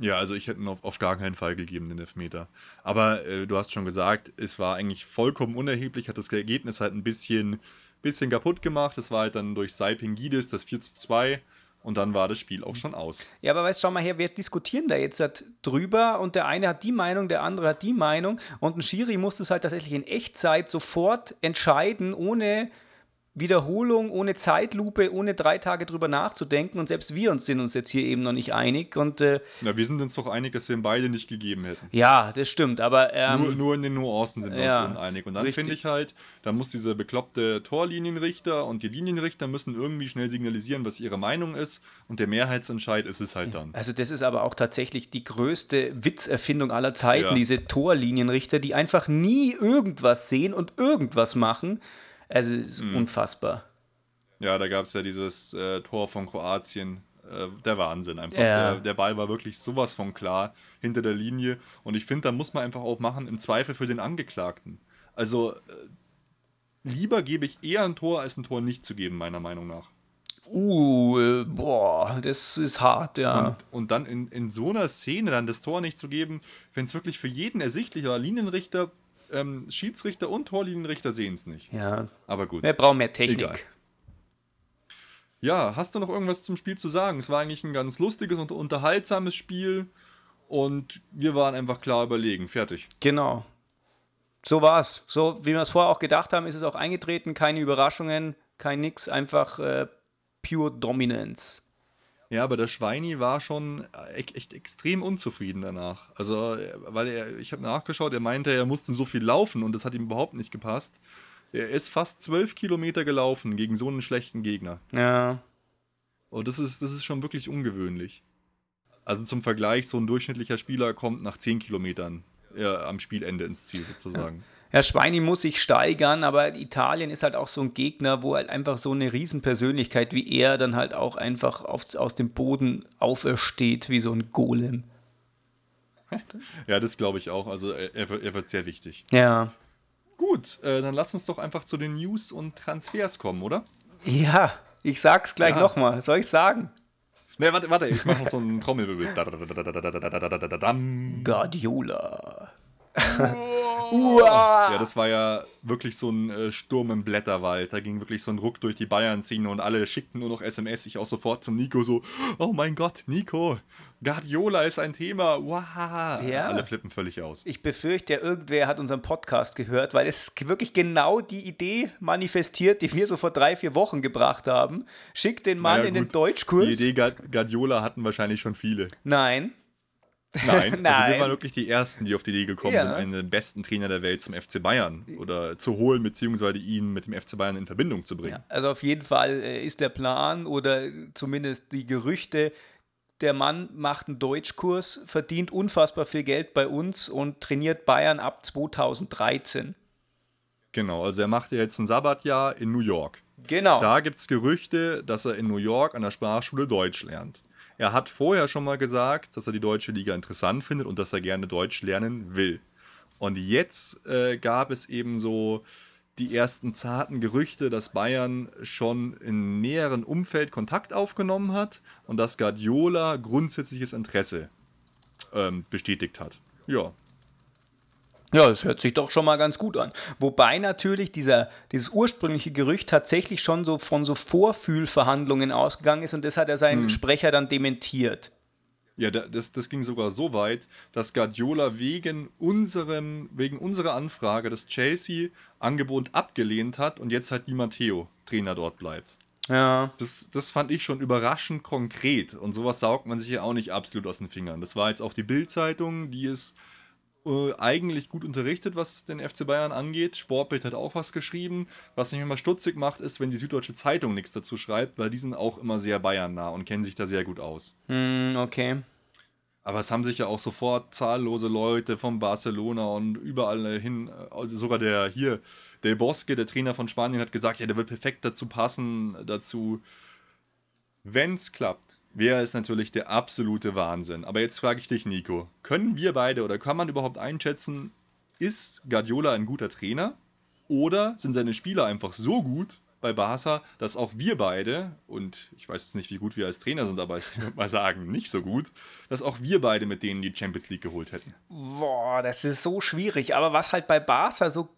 S3: Ja, also ich hätte ihn auf, auf gar keinen Fall gegeben, den Elfmeter. Aber äh, du hast schon gesagt, es war eigentlich vollkommen unerheblich, hat das Ergebnis halt ein bisschen, bisschen kaputt gemacht. Es war halt dann durch Saipingidis das 4 zu 2 und dann war das Spiel auch schon aus.
S2: Ja, aber weißt, schau mal her, wir diskutieren da jetzt halt drüber und der eine hat die Meinung, der andere hat die Meinung und ein Schiri muss es halt tatsächlich in Echtzeit sofort entscheiden, ohne Wiederholung, ohne Zeitlupe, ohne drei Tage drüber nachzudenken und selbst wir uns sind uns jetzt hier eben noch nicht einig und äh,
S3: Na, wir sind uns doch einig, dass wir ihn beide nicht gegeben hätten.
S2: ja, das stimmt, aber ähm,
S3: Nur, nur in den Nuancen sind wir
S2: ja,
S3: uns uneinig. Und dann finde ich halt, da muss dieser bekloppte Torlinienrichter und die Linienrichter müssen irgendwie schnell signalisieren, was ihre Meinung ist. Und der Mehrheitsentscheid ist es halt dann.
S2: Also das ist aber auch tatsächlich die größte Witzerfindung aller Zeiten,
S3: Ja.
S2: diese Torlinienrichter, die einfach nie irgendwas sehen und irgendwas machen. Also es ist
S3: Mhm.
S2: unfassbar.
S3: Ja, da gab es ja dieses äh, Tor von Kroatien. Äh, der Wahnsinn einfach.
S2: Ja.
S3: Der, der Ball war wirklich sowas von klar hinter der Linie. Und ich finde, da muss man einfach auch machen, im Zweifel für den Angeklagten. Also, äh, lieber gebe ich eher ein Tor, als ein Tor nicht zu geben, meiner Meinung nach.
S2: Uh, äh, boah, das ist hart, ja.
S3: Und, und dann in, in so einer Szene dann das Tor nicht zu geben, wenn es wirklich für jeden ersichtlich war, Linienrichter, ähm, Schiedsrichter und Torlinienrichter sehen es nicht.
S2: ja.
S3: Aber gut.
S2: Wir brauchen mehr Technik.
S3: Egal. Ja, hast du noch irgendwas zum Spiel zu sagen? Es war eigentlich ein ganz lustiges und unterhaltsames Spiel und wir waren einfach klar überlegen. Fertig.
S2: Genau. So war's. So wie wir es vorher auch gedacht haben, ist es auch eingetreten. Keine Überraschungen, kein Nix, einfach äh, pure Dominance.
S3: Ja, aber der Schweini war schon e- echt extrem unzufrieden danach. Also, weil er, ich habe nachgeschaut, er meinte, er musste so viel laufen und das hat ihm überhaupt nicht gepasst. Er ist fast zwölf Kilometer gelaufen gegen so einen schlechten Gegner.
S2: Ja.
S3: Und das ist, das ist schon wirklich ungewöhnlich. Also zum Vergleich, so ein durchschnittlicher Spieler kommt nach 10 Kilometern ja, am Spielende ins Ziel sozusagen.
S2: Herr Schweini muss sich steigern, aber Italien ist halt auch so ein Gegner, wo halt einfach so eine Riesenpersönlichkeit wie er dann halt auch einfach auf, aus dem Boden aufersteht, wie so ein Golem.
S3: ja, das glaube ich auch. Also er, er, wird sehr wichtig.
S2: Ja.
S3: Gut, äh, dann lass uns doch einfach zu den News und Transfers kommen, oder?
S2: Ja, ich sag's gleich
S3: ja.
S2: nochmal. Soll ich sagen?
S3: Nee, warte, warte, ich mache noch so einen Trommelwirbel. Guardiola.
S2: Guardiola.
S3: Ja, das war ja wirklich so ein äh, Sturm im Blätterwald. Da ging wirklich so ein Ruck durch die Bayern-Szene und alle schickten nur noch SMS. Ich auch sofort zum Nico so: Oh mein Gott, Nico, Guardiola ist ein Thema. Wow.
S2: Ja.
S3: Alle flippen völlig aus.
S2: Ich befürchte, irgendwer hat unseren Podcast gehört, weil es wirklich genau die Idee manifestiert, die wir so vor drei, vier Wochen gebracht haben. Schickt den Mann
S3: Naja,
S2: in den Deutschkurs.
S3: Die Idee Guard- Guardiola hatten wahrscheinlich schon viele.
S2: Nein.
S3: Nein, also wir
S2: Nein.
S3: waren wirklich die Ersten, die auf die Idee gekommen
S2: Ja.
S3: sind, einen der besten Trainer der Welt zum FC Bayern oder zu holen, beziehungsweise ihn mit dem FC Bayern in Verbindung zu bringen.
S2: Also auf jeden Fall äh, ist der Plan oder zumindest die Gerüchte, der Mann macht einen Deutschkurs, verdient unfassbar viel Geld bei uns und trainiert Bayern ab 2013.
S3: Genau, also er macht ja jetzt ein Sabbatjahr in New York.
S2: Genau.
S3: Da gibt es Gerüchte, dass er in New York an der Sprachschule Deutsch lernt. Er hat vorher schon mal gesagt, dass er die deutsche Liga interessant findet und dass er gerne Deutsch lernen will. Und jetzt äh, gab es eben so die ersten zarten Gerüchte, dass Bayern schon im näheren Umfeld Kontakt aufgenommen hat und dass Guardiola grundsätzliches Interesse ähm, bestätigt hat. Ja,
S2: Ja, das hört sich doch schon mal ganz gut an. Wobei natürlich dieser, dieses ursprüngliche Gerücht tatsächlich schon so von so Vorfühlverhandlungen ausgegangen ist und das hat er seinen hm. Sprecher dann dementiert.
S3: Ja, das, das ging sogar so weit, dass Guardiola wegen, unserem, wegen unserer Anfrage das Chelsea-Angebot abgelehnt hat und jetzt halt Di Matteo Trainer dort bleibt.
S2: Ja.
S3: Das, das fand ich schon überraschend konkret und sowas saugt man sich ja auch nicht absolut aus den Fingern. Das war jetzt auch die Bild-Zeitung, die ist äh, eigentlich gut unterrichtet, was den FC Bayern angeht. Sportbild hat auch was geschrieben. Was mich immer stutzig macht, ist, wenn die Süddeutsche Zeitung nichts dazu schreibt, weil die sind auch immer sehr Bayern-nah und kennen sich da sehr gut aus.
S2: Mm, okay.
S3: Aber es haben sich ja auch sofort zahllose Leute von Barcelona und überall hin, äh, sogar der hier, der Bosque, der Trainer von Spanien, hat gesagt, ja, der wird perfekt dazu passen, dazu, wenn es klappt wäre es natürlich der absolute Wahnsinn. Aber jetzt frage ich dich, Nico, können wir beide oder kann man überhaupt einschätzen, ist Guardiola ein guter Trainer? Oder sind seine Spieler einfach so gut bei Barca, dass auch wir beide, und ich weiß jetzt nicht, wie gut wir als Trainer sind, aber ich würde mal sagen, nicht so gut, dass auch wir beide mit denen die Champions League geholt hätten?
S2: Boah, das ist so schwierig. Aber was halt bei Barca so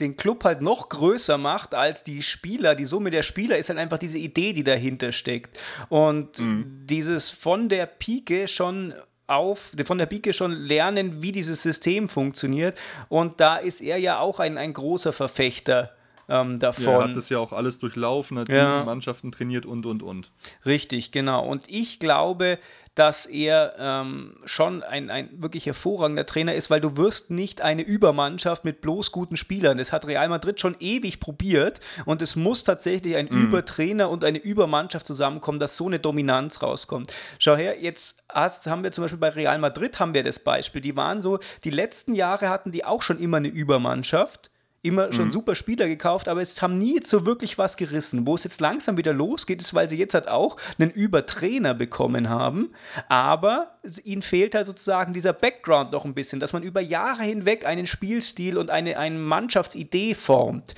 S2: den Club halt noch größer macht als die Spieler. Die Summe der Spieler ist halt einfach diese Idee, die dahinter steckt. Und mhm. dieses von der Pike schon auf, von der Pike schon lernen, wie dieses System funktioniert. Und da ist er ja auch ein, ein großer Verfechter ähm, davon. Ja,
S3: er hat das ja auch alles durchlaufen, hat ja. Mannschaften trainiert und, und, und.
S2: Richtig, genau. Und ich glaube, dass er ähm, schon ein, ein wirklich hervorragender Trainer ist, weil du wirst nicht eine Übermannschaft mit bloß guten Spielern. Das hat Real Madrid schon ewig probiert und es muss tatsächlich ein mm. Übertrainer und eine Übermannschaft zusammenkommen, dass so eine Dominanz rauskommt. Schau her, jetzt hast, haben wir zum Beispiel bei Real Madrid haben wir das Beispiel. Die waren so, die letzten Jahre hatten die auch schon immer eine Übermannschaft immer schon mhm. super Spieler gekauft, aber es haben nie so wirklich was gerissen. Wo es jetzt langsam wieder losgeht, ist, weil sie jetzt halt auch einen Übertrainer bekommen haben, aber ihnen fehlt halt sozusagen dieser Background noch ein bisschen, dass man über Jahre hinweg einen Spielstil und eine, eine Mannschaftsidee formt.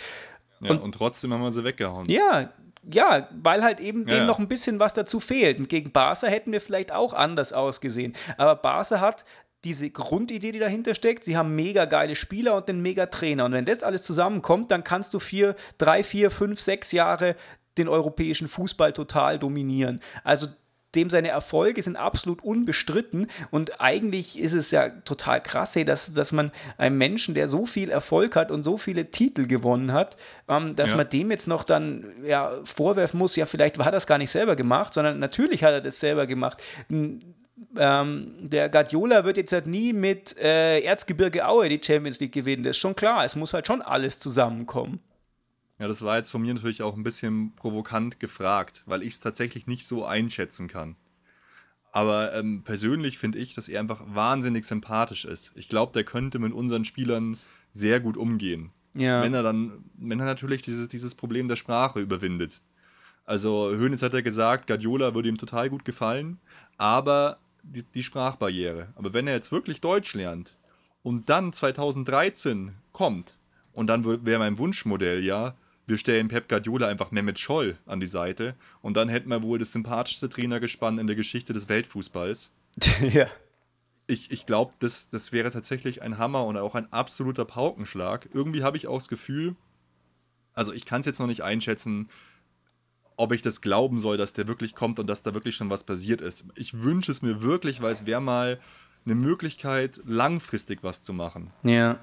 S3: Ja, und, und trotzdem haben wir sie weggehauen.
S2: Ja, ja, weil halt eben ja. dem noch ein bisschen was dazu fehlt. Und gegen Barca hätten wir vielleicht auch anders ausgesehen. Aber Barca hat diese Grundidee, die dahinter steckt. Sie haben mega geile Spieler und einen mega Trainer. Und wenn das alles zusammenkommt, dann kannst du vier, drei, vier, fünf, sechs Jahre den europäischen Fußball total dominieren. Also dem seine Erfolge sind absolut unbestritten und eigentlich ist es ja total krass, dass, dass man einem Menschen, der so viel Erfolg hat und so viele Titel gewonnen hat, ähm, dass ja. man dem jetzt noch dann ja, vorwerfen muss, ja, vielleicht hat er das gar nicht selber gemacht, sondern natürlich hat er das selber gemacht ähm, der Guardiola wird jetzt halt nie mit äh, Erzgebirge Aue die Champions League gewinnen. Das ist schon klar. Es muss halt schon alles zusammenkommen.
S3: Ja, das war jetzt von mir natürlich auch ein bisschen provokant gefragt, weil ich es tatsächlich nicht so einschätzen kann. Aber ähm, persönlich finde ich, dass er einfach wahnsinnig sympathisch ist. Ich glaube, der könnte mit unseren Spielern sehr gut umgehen. Ja. Wenn er dann, wenn er natürlich dieses, dieses Problem der Sprache überwindet. Also Hönes hat ja gesagt, Guardiola würde ihm total gut gefallen, aber die, die Sprachbarriere. Aber wenn er jetzt wirklich Deutsch lernt und dann 2013 kommt, und dann wäre mein Wunschmodell ja, wir stellen Pep Guardiola einfach Mehmet Scholl an die Seite und dann hätten wir wohl das sympathischste Trainergespann in der Geschichte des Weltfußballs.
S2: ja.
S3: Ich, ich glaube, das, das wäre tatsächlich ein Hammer und auch ein absoluter Paukenschlag. Irgendwie habe ich auch das Gefühl, also ich kann es jetzt noch nicht einschätzen, ob ich das glauben soll, dass der wirklich kommt und dass da wirklich schon was passiert ist. Ich wünsche es mir wirklich, weil es wäre mal eine Möglichkeit, langfristig was zu machen.
S2: Ja.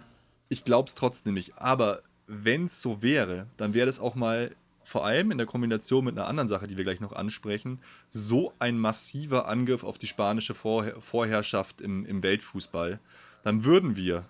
S3: Ich glaube es trotzdem nicht. Aber wenn es so wäre, dann wäre das auch mal vor allem in der Kombination mit einer anderen Sache, die wir gleich noch ansprechen, so ein massiver Angriff auf die spanische Vorher Vorherrschaft im, im Weltfußball. Dann würden wir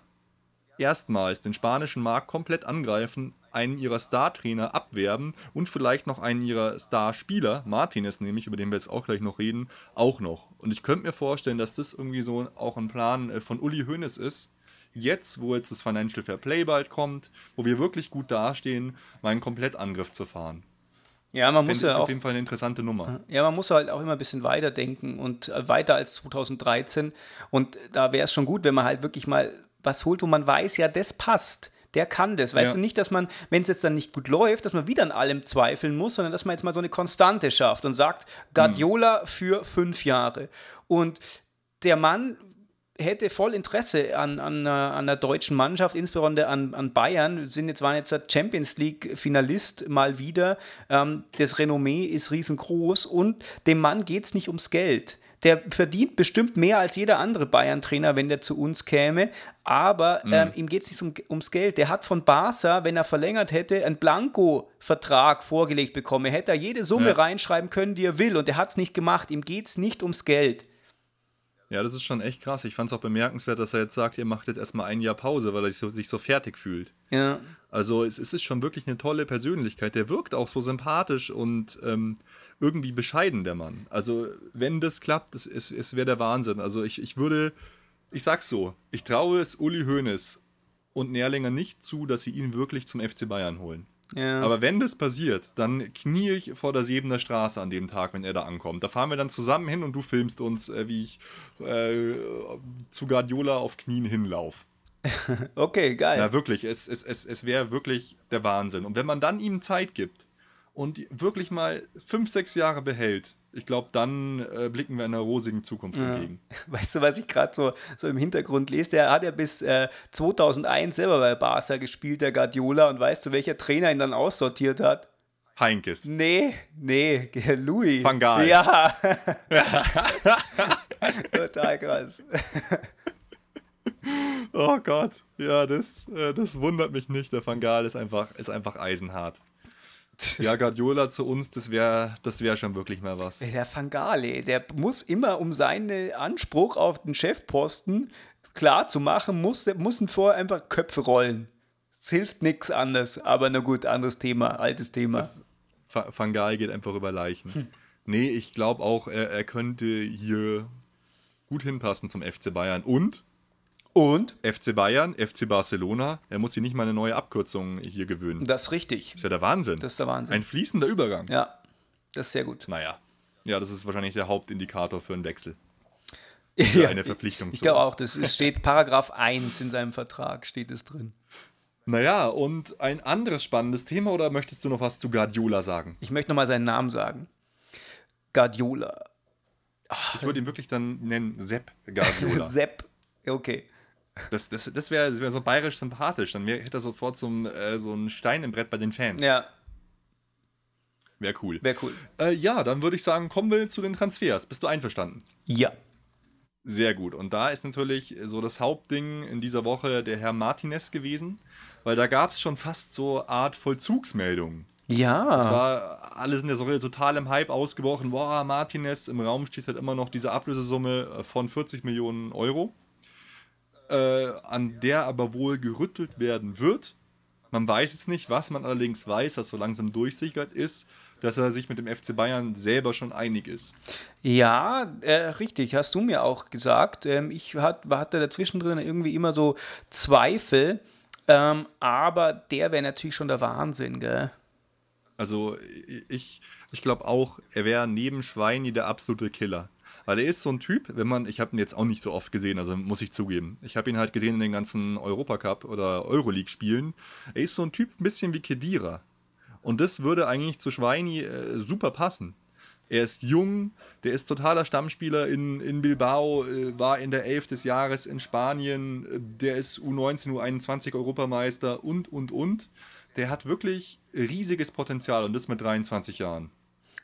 S3: erstmals den spanischen Markt komplett angreifen, einen ihrer Star-Trainer abwerben und vielleicht noch einen ihrer Star-Spieler, Martinez nämlich, über den wir jetzt auch gleich noch reden, auch noch. Und ich könnte mir vorstellen, dass das irgendwie so auch ein Plan äh, von Uli Hoeneß ist, jetzt, wo jetzt das Financial Fair Play bald kommt, wo wir wirklich gut dastehen, mal einen Komplettangriff zu fahren.
S2: Ja, man muss ja auch.
S3: auf jeden Fall eine interessante Nummer.
S2: Ja, man muss halt auch immer ein bisschen weiter denken und äh, weiter als 2013. Und da wäre es schon gut, wenn man halt wirklich mal was holt, wo man weiß, ja, das passt der kann das. Weißt ja. du nicht, dass man, wenn es jetzt dann nicht gut läuft, dass man wieder an allem zweifeln muss, sondern dass man jetzt mal so eine Konstante schafft und sagt, Guardiola mhm. für fünf Jahre. Und der Mann hätte voll Interesse an, an, an der deutschen Mannschaft, insbesondere an, an Bayern. Wir sind jetzt, waren jetzt der Champions League-Finalist mal wieder. Ähm, das Renommee ist riesengroß und dem Mann geht es nicht ums Geld. Der verdient bestimmt mehr als jeder andere Bayern-Trainer, wenn der zu uns käme. Aber mhm. ähm, ihm geht es nicht um, ums Geld. Der hat von Barca, wenn er verlängert hätte, einen Blanko-Vertrag vorgelegt bekommen. Er hätte da jede Summe ja. reinschreiben können, die er will. Und er hat es nicht gemacht. Ihm geht es nicht ums Geld.
S3: Ja, das ist schon echt krass. Ich fand es auch bemerkenswert, dass er jetzt sagt, ihr macht jetzt erstmal ein Jahr Pause, weil er sich so, sich so fertig fühlt.
S2: Ja.
S3: Also es, es, ist schon wirklich eine tolle Persönlichkeit. Der wirkt auch so sympathisch und ähm, irgendwie bescheiden, der Mann. Also wenn das klappt, es, es, es wäre der Wahnsinn. Also ich, ich würde, ich sag's so, ich traue es Uli Hoeneß und Nährlinger nicht zu, dass sie ihn wirklich zum FC Bayern holen.
S2: Ja.
S3: Aber wenn das passiert, dann knie ich vor der Siebener Straße an dem Tag, wenn er da ankommt. Da fahren wir dann zusammen hin und du filmst uns, äh, wie ich äh, zu Guardiola auf Knien hinlauf.
S2: okay, geil.
S3: Ja, wirklich. Es, es, es, es wäre wirklich der Wahnsinn. Und wenn man dann ihm Zeit gibt und wirklich mal fünf, sechs Jahre behält, ich glaube, dann äh, blicken wir einer rosigen Zukunft ja. entgegen.
S2: Weißt du, was ich gerade so, so im Hintergrund lese? Der hat ja bis äh, 2001 selber bei Barca gespielt, der Guardiola. Und weißt du, welcher Trainer ihn dann aussortiert hat?
S3: Heinkes.
S2: Nee, nee, Louis.
S3: Van Gaal.
S2: Ja. Total krass.
S3: oh Gott, ja, das, äh, das wundert mich nicht. Der Van Gaal ist einfach, ist einfach eisenhart. Ja, Guardiola zu uns, das wäre das wär schon wirklich mal was.
S2: Der Fangale, der muss immer, um seinen Anspruch auf den Chefposten klar zu machen, muss, müssen vorher einfach Köpfe rollen. Es hilft nichts anderes, aber na gut, anderes Thema, altes Thema.
S3: Fangal geht einfach über Leichen. Hm. Nee, ich glaube auch, er, er könnte hier gut hinpassen zum FC Bayern. Und
S2: und?
S3: FC Bayern, FC Barcelona, er muss sich nicht mal eine neue Abkürzung hier gewöhnen.
S2: Das ist richtig.
S3: Das ist ja der Wahnsinn.
S2: Das ist der Wahnsinn.
S3: Ein fließender Übergang.
S2: Ja, das ist sehr gut.
S3: Naja. Ja, das ist wahrscheinlich der Hauptindikator für einen Wechsel.
S2: Für ja, eine Verpflichtung. Ich, ich glaube auch, das ist, steht Paragraph 1 in seinem Vertrag, steht es drin.
S3: Naja, und ein anderes spannendes Thema, oder möchtest du noch was zu Guardiola sagen?
S2: Ich möchte nochmal seinen Namen sagen. Guardiola.
S3: Ach. Ich würde ihn wirklich dann nennen Sepp Guardiola.
S2: Sepp, okay.
S3: Das, das, das wäre wär so bayerisch sympathisch. Dann wär, hätte er sofort so, äh, so ein Stein im Brett bei den Fans.
S2: Ja.
S3: Wäre cool.
S2: Wäre cool.
S3: Äh, ja, dann würde ich sagen, kommen wir zu den Transfers. Bist du einverstanden?
S2: Ja.
S3: Sehr gut. Und da ist natürlich so das Hauptding in dieser Woche der Herr Martinez gewesen, weil da gab es schon fast so Art Vollzugsmeldungen.
S2: Ja.
S3: Das war, alle sind ja so total im Hype ausgebrochen. Boah, Martinez, im Raum steht halt immer noch diese Ablösesumme von 40 Millionen Euro äh, an der aber wohl gerüttelt werden wird. Man weiß es nicht, was man allerdings weiß, was so langsam durchsickert ist, dass er sich mit dem FC Bayern selber schon einig ist.
S2: Ja, äh, richtig, hast du mir auch gesagt. Ähm, ich hat, hatte dazwischen drin irgendwie immer so Zweifel, ähm, aber der wäre natürlich schon der Wahnsinn, gell?
S3: Also ich, ich glaube auch, er wäre neben Schweini der absolute Killer. Weil er ist so ein Typ, wenn man, ich habe ihn jetzt auch nicht so oft gesehen, also muss ich zugeben. Ich habe ihn halt gesehen in den ganzen Europacup oder Euroleague-Spielen. Er ist so ein Typ, ein bisschen wie Kedira. Und das würde eigentlich zu Schweini äh, super passen. Er ist jung, der ist totaler Stammspieler in, in Bilbao, äh, war in der Elf des Jahres in Spanien, äh, der ist U19, U21 Europameister und, und, und. Der hat wirklich riesiges Potenzial und das mit 23 Jahren.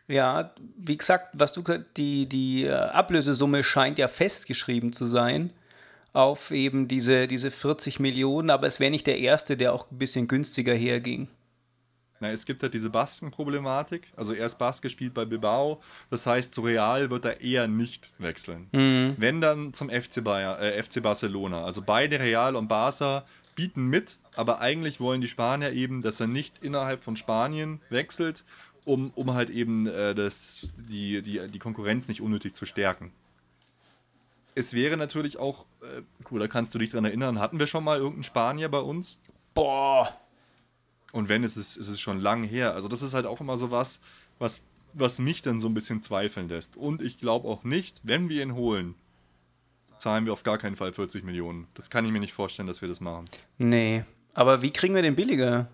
S2: Ja, wie gesagt, was du gesagt die, die äh, Ablösesumme scheint ja festgeschrieben zu sein auf eben diese, diese 40 Millionen, aber es wäre nicht der erste, der auch ein bisschen günstiger herging.
S3: Na, es gibt halt diese Basken-Problematik. Also er ist Bask gespielt bei Bilbao. Das heißt, zu Real wird er eher nicht wechseln.
S2: Mhm.
S3: Wenn dann zum FC, Bayer, äh, FC Barcelona. Also beide Real und Barca bieten mit, aber eigentlich wollen die Spanier eben, dass er nicht innerhalb von Spanien wechselt um, um halt eben äh, das, die, die, die Konkurrenz nicht unnötig zu stärken. Es wäre natürlich auch, äh, cool, da kannst du dich dran erinnern, hatten wir schon mal irgendeinen Spanier bei uns?
S2: Boah.
S3: Und wenn, ist es, ist es schon lang her. Also das ist halt auch immer so was, was, was mich dann so ein bisschen zweifeln lässt. Und ich glaube auch nicht, wenn wir ihn holen, zahlen wir auf gar keinen Fall 40 Millionen. Das kann ich mir nicht vorstellen, dass wir das machen.
S2: Nee. Aber wie kriegen wir den billiger?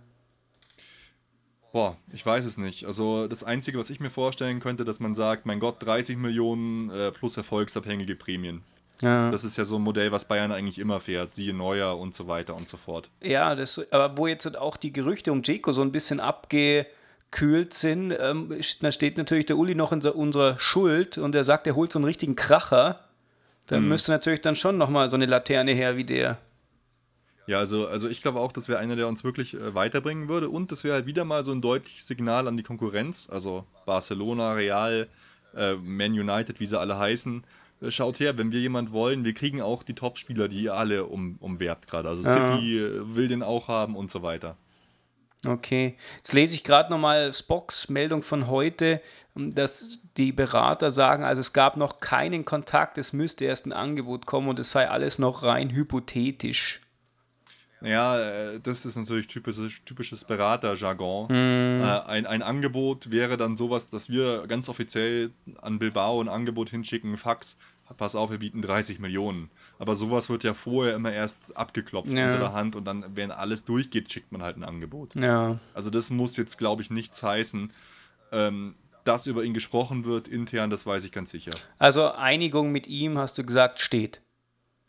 S3: Boah, ich weiß es nicht. Also das Einzige, was ich mir vorstellen könnte, dass man sagt, mein Gott, 30 Millionen äh, plus erfolgsabhängige Prämien. Ja. Das ist ja so ein Modell, was Bayern eigentlich immer fährt, siehe Neuer und so weiter und so fort.
S2: Ja, das, aber wo jetzt auch die Gerüchte um Jeko so ein bisschen abgekühlt sind, ähm, da steht natürlich der Uli noch in unserer Schuld und er sagt, er holt so einen richtigen Kracher. Da hm. müsste natürlich dann schon nochmal so eine Laterne her wie der.
S3: Ja, also, also ich glaube auch, das wäre einer, der uns wirklich äh, weiterbringen würde. Und das wäre halt wieder mal so ein deutliches Signal an die Konkurrenz. Also Barcelona, Real, äh, Man United, wie sie alle heißen. Äh, schaut her, wenn wir jemand wollen, wir kriegen auch die Top-Spieler, die ihr alle um, umwerbt gerade. Also City ja. will den auch haben und so weiter.
S2: Okay, jetzt lese ich gerade nochmal Spocks Meldung von heute, dass die Berater sagen, also es gab noch keinen Kontakt, es müsste erst ein Angebot kommen und es sei alles noch rein hypothetisch.
S3: Ja, äh, das ist natürlich typisches, typisches Beraterjargon. Mm. Ein, ein Angebot wäre dann sowas, dass wir ganz offiziell an Bilbao ein Angebot hinschicken, Fax, pass auf, wir bieten 30 Millionen. Aber sowas wird ja vorher immer erst abgeklopft ja. unter der Hand und dann, wenn alles durchgeht, schickt man halt ein Angebot.
S2: Ja.
S3: Also das muss jetzt, glaube ich, nichts heißen. Ähm, dass über ihn gesprochen wird intern, das weiß ich ganz sicher.
S2: Also Einigung mit ihm, hast du gesagt, steht.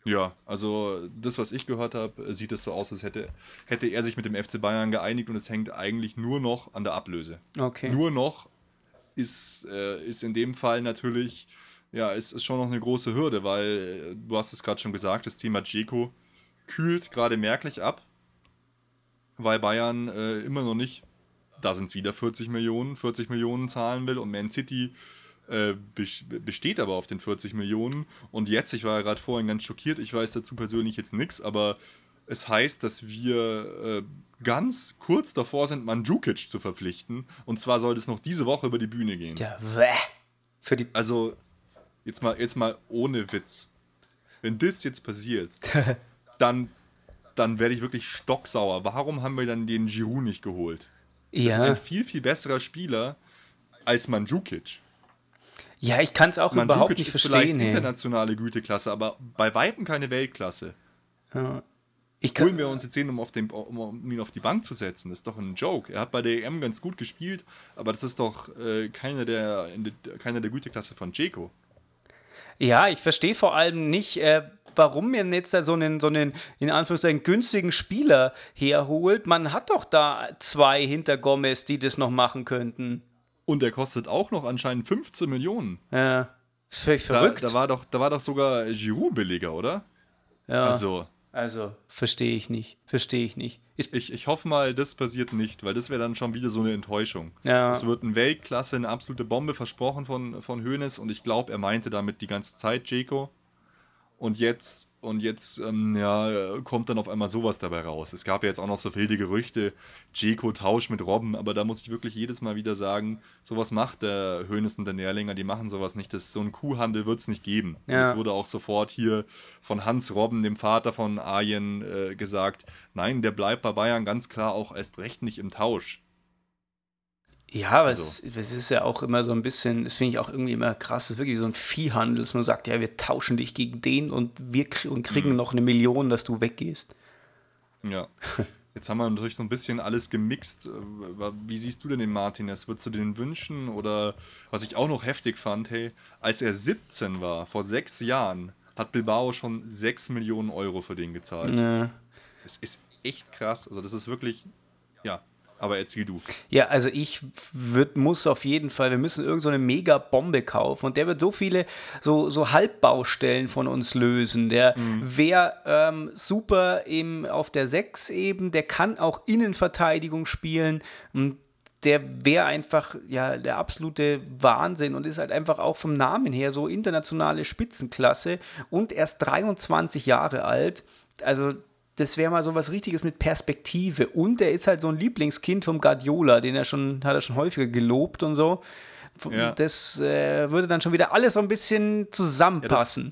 S3: Ja, also das, was ich gehört habe, sieht es so aus, als hätte, hätte er sich mit dem FC Bayern geeinigt und es hängt eigentlich nur noch an der Ablöse.
S2: Okay.
S3: Nur noch ist, äh, ist in dem Fall natürlich, ja, ist, ist schon noch eine große Hürde, weil äh, du hast es gerade schon gesagt, das Thema Dzeko kühlt gerade merklich ab, weil Bayern äh, immer noch nicht, da sind es wieder 40 Millionen, 40 Millionen zahlen will und Man City äh, besteht aber auf den 40 Millionen. Und jetzt, ich war ja gerade vorhin ganz schockiert, ich weiß dazu persönlich jetzt nichts, aber es heißt, dass wir äh, ganz kurz davor sind, Mandzukic zu verpflichten. Und zwar soll es noch diese Woche über die Bühne gehen.
S2: Ja, wäh. Für die
S3: also, jetzt mal, jetzt mal ohne Witz. Wenn das jetzt passiert, dann, dann werde ich wirklich stocksauer. Warum haben wir dann den Giroud nicht geholt? Ja. Das ist ein viel, viel besserer Spieler als Mandzukic.
S2: Ja, ich kann es auch Mandzukic überhaupt nicht ist verstehen.
S3: Vielleicht internationale Güteklasse, aber bei Weitem keine Weltklasse.
S2: Ja.
S3: Ich kann, Holen wir uns jetzt sehen, um, auf den, um, ihn auf die Bank zu setzen. Das ist doch ein Joke. Er hat bei der EM ganz gut gespielt, aber das ist doch äh, keiner, der, keiner der Güteklasse von Jeko.
S2: Ja, ich verstehe vor allem nicht, äh, warum man jetzt da so einen, so einen, in Anführungszeichen, günstigen Spieler herholt. Man hat doch da zwei hinter Gomez, die das noch machen könnten.
S3: Und der kostet auch noch anscheinend 15 Millionen.
S2: Ja. Ist völlig verrückt.
S3: Da, da, war doch, da war doch sogar Giroud billiger, oder?
S2: Ja. Also. Also, verstehe ich nicht. Verstehe ich nicht.
S3: Ich, ich, ich, hoffe mal, das passiert nicht, weil das wäre dann schon wieder so eine Enttäuschung.
S2: Ja.
S3: Es wird eine Weltklasse, eine absolute Bombe versprochen von, von Hoeneß und ich glaube, er meinte damit die ganze Zeit Jeko. Und jetzt, und jetzt ähm, ja, kommt dann auf einmal sowas dabei raus. Es gab ja jetzt auch noch so wilde Gerüchte, Jeko Tausch mit Robben, aber da muss ich wirklich jedes Mal wieder sagen, sowas macht der Hönes und der Nährlinger, die machen sowas nicht. Das, so einen Kuhhandel wird es nicht geben. Ja. Das wurde auch sofort hier von Hans Robben, dem Vater von Arjen, äh, gesagt. Nein, der bleibt bei Bayern ganz klar auch erst recht nicht im Tausch.
S2: Ja, aber also. es, es, ist ja auch immer so ein bisschen, das finde ich auch irgendwie immer krass, das ist wirklich so ein Viehhandel, dass man sagt, ja, wir tauschen dich gegen den und wir und kriegen mhm. noch eine Million, dass du weggehst.
S3: Ja. Jetzt haben wir natürlich so ein bisschen alles gemixt. Wie siehst du denn den Martinez? Würdest du den wünschen? Oder was ich auch noch heftig fand, hey, als er 17 war, vor sechs Jahren, hat Bilbao schon 6 Millionen Euro für den gezahlt.
S2: Ja.
S3: Es ist echt krass. Also das ist wirklich, ja, aber erzähl du.
S2: Ja, also ich würd, muss auf jeden Fall, wir müssen irgendeine so Mega-Bombe kaufen und der wird so viele so, so Halbbaustellen von uns lösen. Der mhm. wäre ähm, super im, auf der 6 eben, der kann auch Innenverteidigung spielen. Und der wäre einfach ja der absolute Wahnsinn und ist halt einfach auch vom Namen her so internationale Spitzenklasse und erst 23 Jahre alt. Also das wäre mal so was Richtiges mit Perspektive. Und er ist halt so ein Lieblingskind vom Guardiola, den er schon, hat er schon häufiger gelobt und so. Ja. Das äh, würde dann schon wieder alles so ein bisschen zusammenpassen. Ja,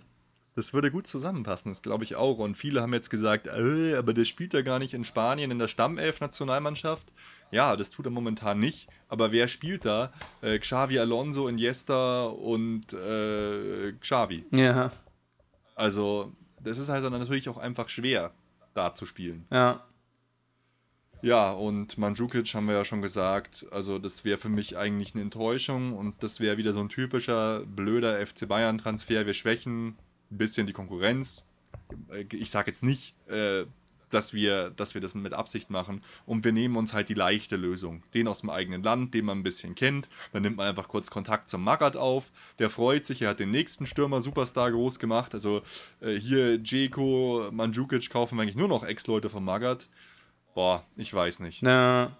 S3: das, das, würde gut zusammenpassen, das glaube ich auch. Und viele haben jetzt gesagt, äh, aber der spielt ja gar nicht in Spanien in der Stammelf-Nationalmannschaft. Ja, das tut er momentan nicht. Aber wer spielt da? Äh, Xavi Alonso, Iniesta und äh, Xavi.
S2: Ja.
S3: Also, das ist halt dann natürlich auch einfach schwer da zu spielen.
S2: Ja.
S3: Ja, und Mandzukic haben wir ja schon gesagt, also das wäre für mich eigentlich eine Enttäuschung und das wäre wieder so ein typischer blöder FC Bayern-Transfer. Wir schwächen ein bisschen die Konkurrenz. Äh, Ich sage jetzt nicht, äh, dass wir, dass wir das mit Absicht machen. Und wir nehmen uns halt die leichte Lösung. Den aus dem eigenen Land, den man ein bisschen kennt. Dann nimmt man einfach kurz Kontakt zum Magath auf. Der freut sich, er hat den nächsten Stürmer Superstar groß gemacht. Also äh, hier Jeko, Mandzukic kaufen eigentlich nur noch Ex-Leute vom Magath. Boah, ich weiß nicht.
S2: Na,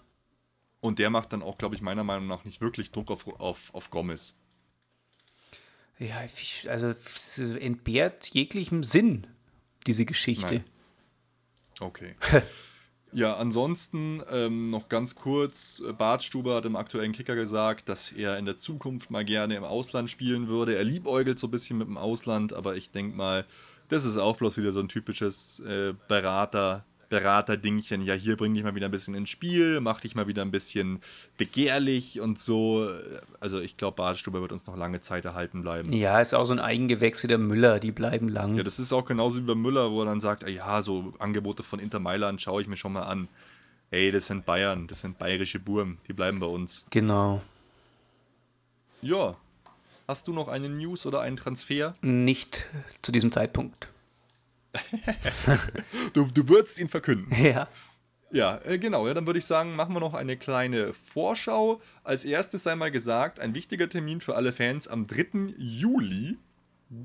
S3: Und der macht dann auch, glaube ich, meiner Meinung nach nicht wirklich Druck auf, auf, auf Gomez.
S2: ja, also entbehrt jeglichem Sinn, diese Geschichte.
S3: Nein. Okay. ja, ansonsten ähm, noch ganz kurz, äh, Bart Stuber hat im aktuellen Kicker gesagt, dass er in der Zukunft mal gerne im Ausland spielen würde. Er liebäugelt so ein bisschen mit dem Ausland, aber ich denke mal, das ist auch bloß wieder so ein typisches äh, Berater, Berater-Dingchen. Ja, hier bring dich mal wieder ein bisschen ins Spiel, mach dich mal wieder ein bisschen begehrlich und so. Also ich glaube, Bart Stuber wird uns noch lange Zeit erhalten bleiben.
S2: Ja, ist auch so ein Eigengewächs wie der Müller, die bleiben lang.
S3: Ja, das ist auch genauso wie bei Müller, wo er dann sagt, ah ja, so Angebote von Inter Mailand schaue ich mir schon mal an. Ey, das sind Bayern, das sind bayerische Burm, die bleiben bei uns.
S2: genau.
S3: Ja. Hast du noch eine News oder einen Transfer?
S2: Nicht zu diesem Zeitpunkt.
S3: Du, du würdest ihn verkünden.
S2: Ja.
S3: Ja, äh, genau. Ja, dann würde ich sagen, machen wir noch eine kleine Vorschau. Als erstes sei mal gesagt, ein wichtiger Termin für alle Fans am 3. Juli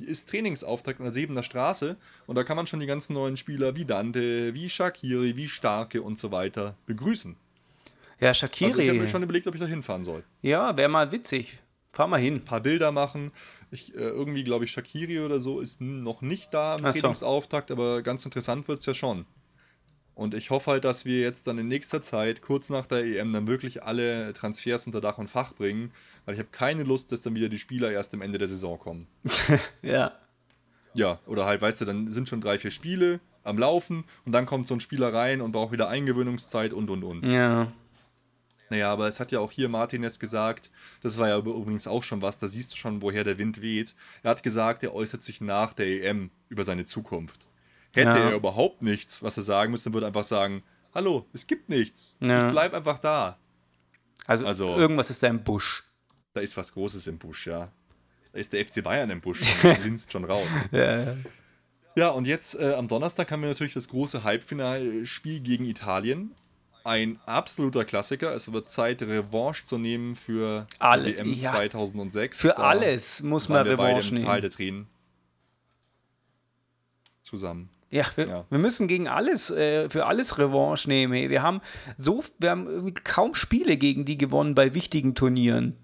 S3: ist Trainingsauftakt an der Sebener Straße und da kann man schon die ganzen neuen Spieler wie Dante, wie Shakiri, wie Starke und so weiter begrüßen.
S2: Ja,
S3: Also ich habe
S2: Shakiri.
S3: mir schon überlegt, ob ich da hinfahren soll.
S2: ja, wäre mal witzig. Fahr mal hin.
S3: Ein paar Bilder machen. Ich, äh, irgendwie glaube ich, Shakiri oder so ist noch nicht da im
S2: Ach so.
S3: Trainingsauftakt, aber ganz interessant wird es ja schon. Und ich hoffe halt, dass wir jetzt dann in nächster Zeit, kurz nach der EM, dann wirklich alle Transfers unter Dach und Fach bringen, weil ich habe keine Lust, dass dann wieder die Spieler erst am Ende der Saison kommen.
S2: Ja.
S3: Ja, oder halt, weißt du, dann sind schon drei, vier Spiele am Laufen und dann kommt so ein Spieler rein und braucht wieder Eingewöhnungszeit und und und.
S2: Ja.
S3: Naja, aber es hat ja auch hier Martinez gesagt, das war ja übrigens auch schon was, da siehst du schon, woher der Wind weht. Er hat gesagt, er äußert sich nach der EM über seine Zukunft. Hätte
S2: Ja.
S3: er überhaupt nichts, was er sagen müsste, würde er einfach sagen, hallo, es gibt nichts.
S2: Ja.
S3: Ich bleib einfach da.
S2: Also,
S3: Also-
S2: irgendwas ist da im Busch.
S3: Da ist was Großes im Busch, ja. Da ist der FC Bayern im Busch linst schon raus.
S2: Ja.
S3: Ja, und jetzt äh, am Donnerstag haben wir natürlich das große Halbfinalspiel gegen Italien. Ein absoluter Klassiker. Es wird Zeit, Revanche zu nehmen für
S2: Alle-
S3: die WM
S2: ja.
S3: 2006.
S2: Für
S3: Da
S2: muss muss man Revanche
S3: Tal
S2: nehmen.
S3: der Tränen. Zusammen.
S2: Ja wir,
S3: Ja.
S2: wir müssen gegen alles, äh, für alles Revanche nehmen. Wir haben so, wir haben kaum Spiele gegen die gewonnen bei wichtigen Turnieren.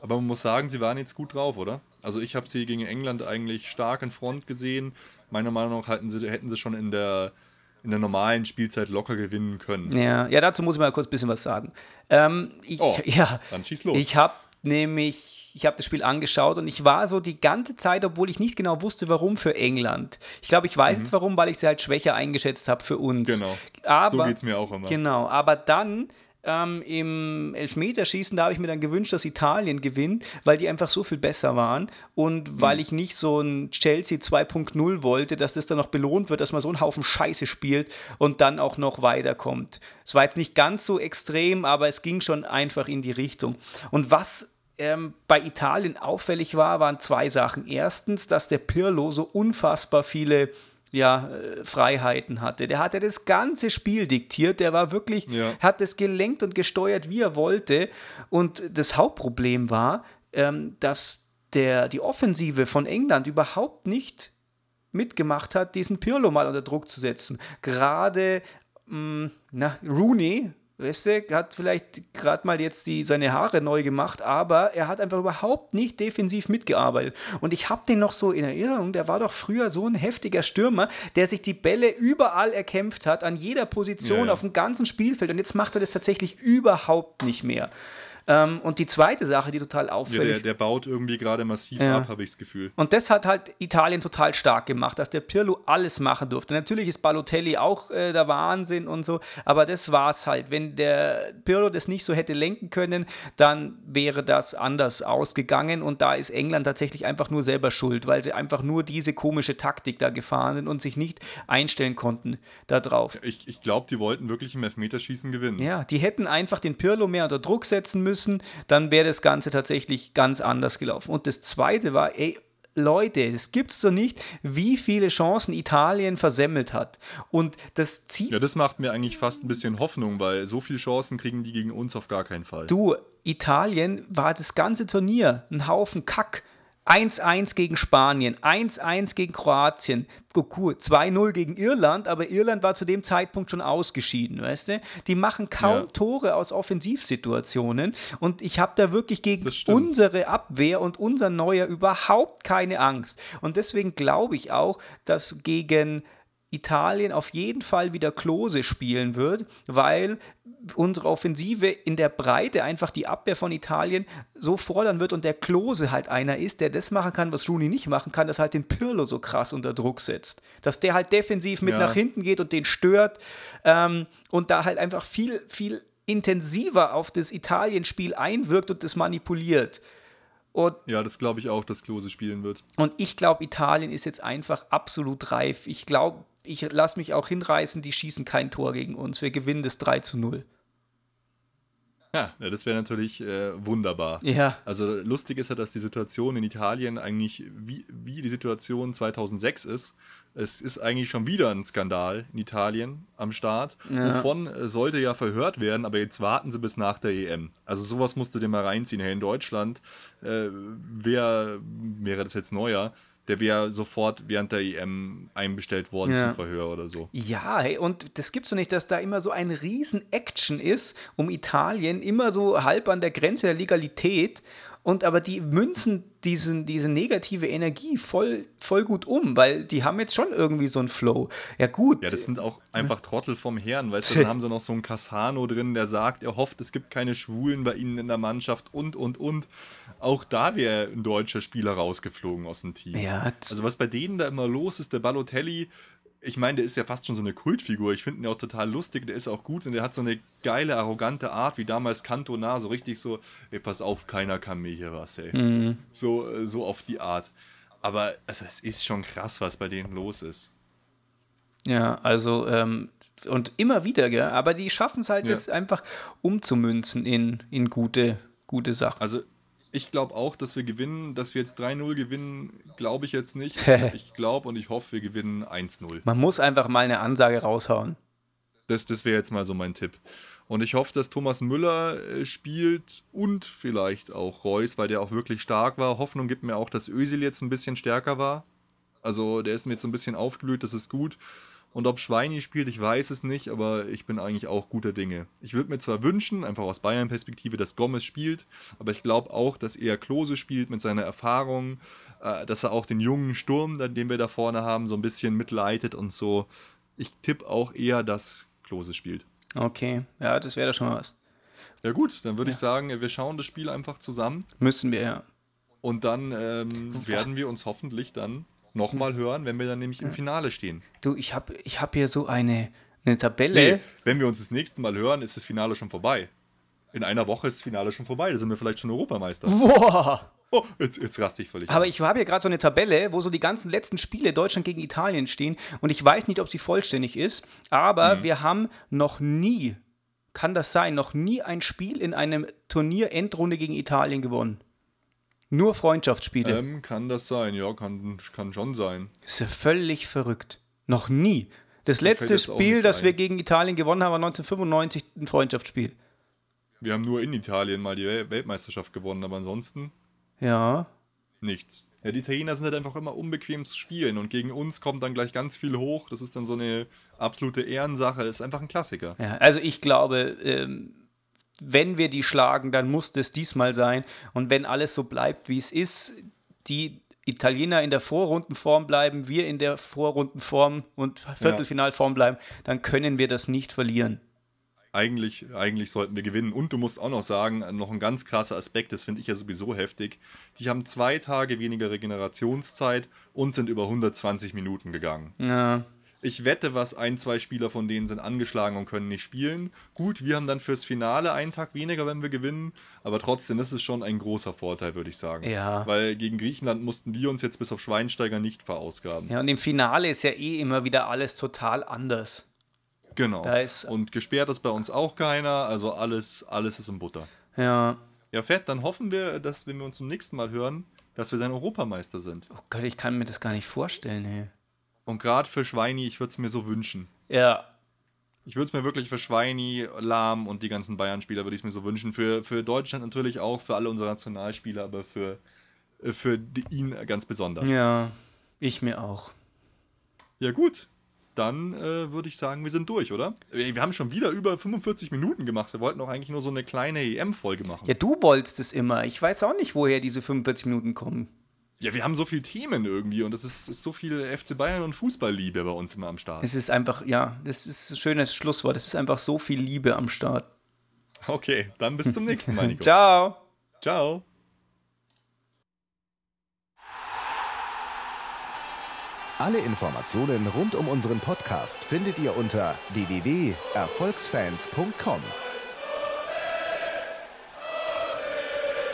S3: Aber man muss sagen, sie waren jetzt gut drauf, oder? Also ich habe sie gegen England eigentlich stark in Front gesehen. Meiner Meinung nach hätten sie, hätten sie schon in der, in der normalen Spielzeit locker gewinnen können.
S2: Ja, ja, dazu muss ich mal kurz ein bisschen was sagen. Ähm, ich,
S3: Oh,
S2: ja,
S3: dann schieß los.
S2: Ich habe nämlich, ich habe das Spiel angeschaut und ich war so die ganze Zeit, obwohl ich nicht genau wusste, warum für England. Ich glaube, ich weiß jetzt warum, weil ich sie halt schwächer eingeschätzt habe für uns.
S3: Mhm. Genau.
S2: Aber,
S3: so geht es mir auch immer.
S2: Genau, aber dann ähm, im Elfmeterschießen, da habe ich mir dann gewünscht, dass Italien gewinnt, weil die einfach so viel besser waren und
S3: Mhm.
S2: weil ich nicht so ein Chelsea 2.0 wollte, dass das dann noch belohnt wird, dass man so einen Haufen Scheiße spielt und dann auch noch weiterkommt. Es war jetzt nicht ganz so extrem, aber es ging schon einfach in die Richtung. Und was ähm, bei Italien auffällig war, waren zwei Sachen. Erstens, dass der Pirlo so unfassbar viele ja, äh, Freiheiten hatte. Der hatte das ganze Spiel diktiert. Der war wirklich,
S3: Ja.
S2: hat es gelenkt und gesteuert, wie er wollte. Und das Hauptproblem war, ähm, dass der, die Offensive von England überhaupt nicht mitgemacht hat, diesen Pirlo mal unter Druck zu setzen. Gerade mh, na, Rooney, weißt du, hat vielleicht gerade mal jetzt die, seine Haare neu gemacht, aber er hat einfach überhaupt nicht defensiv mitgearbeitet. Und ich habe den noch so in Erinnerung, der war doch früher so ein heftiger Stürmer, der sich die Bälle überall erkämpft hat, an jeder Position,
S3: Ja, ja.
S2: auf dem ganzen Spielfeld. Und jetzt macht er das tatsächlich überhaupt nicht mehr. Ähm, und die zweite Sache, die total
S3: Ja,
S2: auffällig
S3: der, der baut irgendwie gerade massiv
S2: Ja.
S3: ab, habe ich das Gefühl.
S2: und das hat halt Italien total stark gemacht, dass der Pirlo alles machen durfte. Natürlich ist Balotelli auch äh, der Wahnsinn und so, aber das war's halt. Wenn der Pirlo das nicht so hätte lenken können, dann wäre das anders ausgegangen und da ist England tatsächlich einfach nur selber schuld, weil sie einfach nur diese komische Taktik da gefahren sind und sich nicht einstellen konnten darauf.
S3: Ich, ich glaube, die wollten wirklich im Elfmeterschießen gewinnen.
S2: Ja, die hätten einfach den Pirlo mehr unter Druck setzen müssen, dann wäre das Ganze tatsächlich ganz anders gelaufen. Und das Zweite war, ey, Leute, es gibt's doch nicht, wie viele Chancen Italien versemmelt hat. Und das zieht.
S3: Ja, das macht mir eigentlich fast ein bisschen Hoffnung, weil so viele Chancen kriegen die gegen uns auf gar keinen Fall.
S2: Du, Italien war das ganze Turnier ein Haufen Kack. 1-1 gegen Spanien, 1-1 gegen Kroatien, 2-0 gegen Irland, aber Irland war zu dem Zeitpunkt schon ausgeschieden, weißt du? Die machen kaum ja. Tore aus Offensivsituationen und ich habe da wirklich gegen unsere Abwehr und unser Neuer überhaupt keine Angst. Und deswegen glaube ich auch, dass gegen Italien auf jeden Fall wieder Klose spielen wird, weil unsere Offensive in der Breite einfach die Abwehr von Italien so fordern wird und der Klose halt einer ist, der das machen kann, was Rooney nicht machen kann, das halt den Pirlo so krass unter Druck setzt. Dass der halt defensiv mit ja. nach hinten geht und den stört ähm, und da halt einfach viel, viel intensiver auf das Italien-Spiel einwirkt und das manipuliert.
S3: Und ja, das glaube ich auch, dass Klose spielen wird.
S2: Und ich glaube, Italien ist jetzt einfach absolut reif. Ich glaube, ich lasse mich auch hinreißen, die schießen kein Tor gegen uns. Wir gewinnen das 3 zu 0.
S3: Ja, das wäre natürlich äh, wunderbar.
S2: Ja.
S3: Also lustig ist ja, dass die Situation in Italien eigentlich wie, wie die Situation 2006 ist. Es ist eigentlich schon wieder ein Skandal in Italien am Start. Ja. Wovon äh, sollte ja verhört werden, aber jetzt warten sie bis nach der EM. Also sowas musst du dir mal reinziehen. Hey, in Deutschland äh, wär, wäre das jetzt neuer der wäre sofort während der EM einbestellt worden ja. zum Verhör oder so.
S2: Ja, hey, und das gibt's so nicht, dass da immer so ein riesen Action ist um Italien, immer so halb an der Grenze der Legalität und aber die münzen diesen, diese negative Energie voll, voll gut um, weil die haben jetzt schon irgendwie so einen Flow. Ja, gut.
S3: Ja, das sind auch einfach Trottel vom Herrn, weißt du, dann haben sie noch so einen Cassano drin, der sagt, er hofft, es gibt keine Schwulen bei ihnen in der Mannschaft und, und, und. Auch da wäre ein deutscher Spieler rausgeflogen aus dem Team.
S2: Ja,
S3: also was bei denen da immer los ist, der Balotelli, ich meine, der ist ja fast schon so eine Kultfigur. Ich finde ihn auch total lustig, der ist auch gut und der hat so eine geile, arrogante Art, wie damals Cantona, so richtig so, ey, pass auf, keiner kann mir hier was, ey. Mhm. So, äh, so auf die Art. Aber also, es ist schon krass, was bei denen los ist.
S2: Ja, also, ähm, und immer wieder, gell? aber die schaffen es halt, ja. das einfach umzumünzen in, in gute, gute Sachen.
S3: Also, ich glaube auch, dass wir gewinnen. Dass wir jetzt 3-0 gewinnen, glaube ich jetzt nicht. ich glaube und ich hoffe, wir gewinnen 1-0.
S2: Man muss einfach mal eine Ansage raushauen.
S3: Das, das wäre jetzt mal so mein Tipp. Und ich hoffe, dass Thomas Müller äh, spielt und vielleicht auch Reus, weil der auch wirklich stark war. Hoffnung gibt mir auch, dass Özil jetzt ein bisschen stärker war. Also der ist mir jetzt ein bisschen aufgeblüht, das ist gut. Und ob Schweini spielt, ich weiß es nicht, aber ich bin eigentlich auch guter Dinge. Ich würde mir zwar wünschen, einfach aus Bayern-Perspektive, dass Gomez spielt, aber ich glaube auch, dass er Klose spielt mit seiner Erfahrung, äh, dass er auch den jungen Sturm, den wir da vorne haben, so ein bisschen mitleitet und so. Ich tippe auch eher, dass Klose spielt.
S2: Okay, ja, das wäre doch schon mal was.
S3: Ja gut, dann würde ja. ich sagen, wir schauen das Spiel einfach zusammen.
S2: Müssen wir, ja.
S3: Und dann ähm, werden wir uns hoffentlich dann nochmal hören, wenn wir dann nämlich im Finale stehen.
S2: Du, ich habe ich hab hier so eine, eine Tabelle.
S3: Nee, wenn wir uns das nächste Mal hören, ist das Finale schon vorbei. In einer Woche ist das Finale schon vorbei. Da sind wir vielleicht schon Europameister.
S2: Boah!
S3: Oh, jetzt, jetzt raste ich völlig.
S2: Aber aus. ich habe hier gerade so eine Tabelle, wo so die ganzen letzten Spiele Deutschland gegen Italien stehen. Und ich weiß nicht, ob sie vollständig ist. Aber mhm. wir haben noch nie, kann das sein, noch nie ein Spiel in einem Turnier Endrunde gegen Italien gewonnen. Nur Freundschaftsspiele.
S3: Ähm, kann das sein, ja, kann, kann schon sein.
S2: ist ja völlig verrückt. Noch nie. Das letzte Spiel, das wir gegen Italien gewonnen haben, war 1995 ein Freundschaftsspiel.
S3: Wir haben nur in Italien mal die Weltmeisterschaft gewonnen, aber ansonsten.
S2: Ja.
S3: Nichts. Ja, die Italiener sind halt einfach immer unbequem zu spielen und gegen uns kommt dann gleich ganz viel hoch. Das ist dann so eine absolute Ehrensache. Das ist einfach ein Klassiker.
S2: Ja, also ich glaube, ähm, wenn wir die schlagen, dann muss das diesmal sein. Und wenn alles so bleibt, wie es ist, die Italiener in der Vorrundenform bleiben, wir in der Vorrundenform und Viertelfinalform bleiben, dann können wir das nicht verlieren.
S3: Eigentlich, eigentlich sollten wir gewinnen. Und du musst auch noch sagen, noch ein ganz krasser Aspekt, das finde ich ja sowieso heftig. Die haben zwei Tage weniger Regenerationszeit und sind über 120 Minuten gegangen.
S2: Ja.
S3: Ich wette, was ein, zwei Spieler von denen sind angeschlagen und können nicht spielen. Gut, wir haben dann fürs Finale einen Tag weniger, wenn wir gewinnen, aber trotzdem, das ist schon ein großer Vorteil, würde ich sagen.
S2: Ja.
S3: Weil gegen Griechenland mussten wir uns jetzt bis auf Schweinsteiger nicht verausgaben.
S2: Ja, und im Finale ist ja eh immer wieder alles total anders.
S3: Genau. und gesperrt ist bei uns auch keiner, also alles, alles ist in Butter.
S2: Ja.
S3: Ja, fett, dann hoffen wir, dass, wenn wir uns zum nächsten Mal hören, dass wir dann Europameister sind.
S2: Oh Gott, ich kann mir das gar nicht vorstellen, ey.
S3: Und gerade für Schweini, ich würde es mir so wünschen.
S2: Ja.
S3: Ich würde es mir wirklich für Schweini, Lahm und die ganzen Bayern-Spieler würde ich es mir so wünschen. Für, für Deutschland natürlich auch, für alle unsere Nationalspieler, aber für, äh, für ihn ganz besonders.
S2: Ja, ich mir auch.
S3: Ja, gut. Dann äh, würde ich sagen, wir sind durch, oder? Wir haben schon wieder über 45 Minuten gemacht. Wir wollten doch eigentlich nur so eine kleine EM-Folge machen.
S2: Ja, du wolltest es immer. Ich weiß auch nicht, woher diese 45 Minuten kommen.
S3: Ja, wir haben so viele Themen irgendwie und es ist, ist, so viel FC Bayern und Fußballliebe bei uns immer am Start.
S2: Es ist einfach, ja, das ist ein schönes Schlusswort. Es ist einfach so viel Liebe am Start.
S3: Okay, dann bis zum nächsten Mal, Nico.
S2: Ciao.
S3: Ciao.
S1: Alle Informationen rund um unseren Podcast findet ihr unter www.erfolgsfans.com.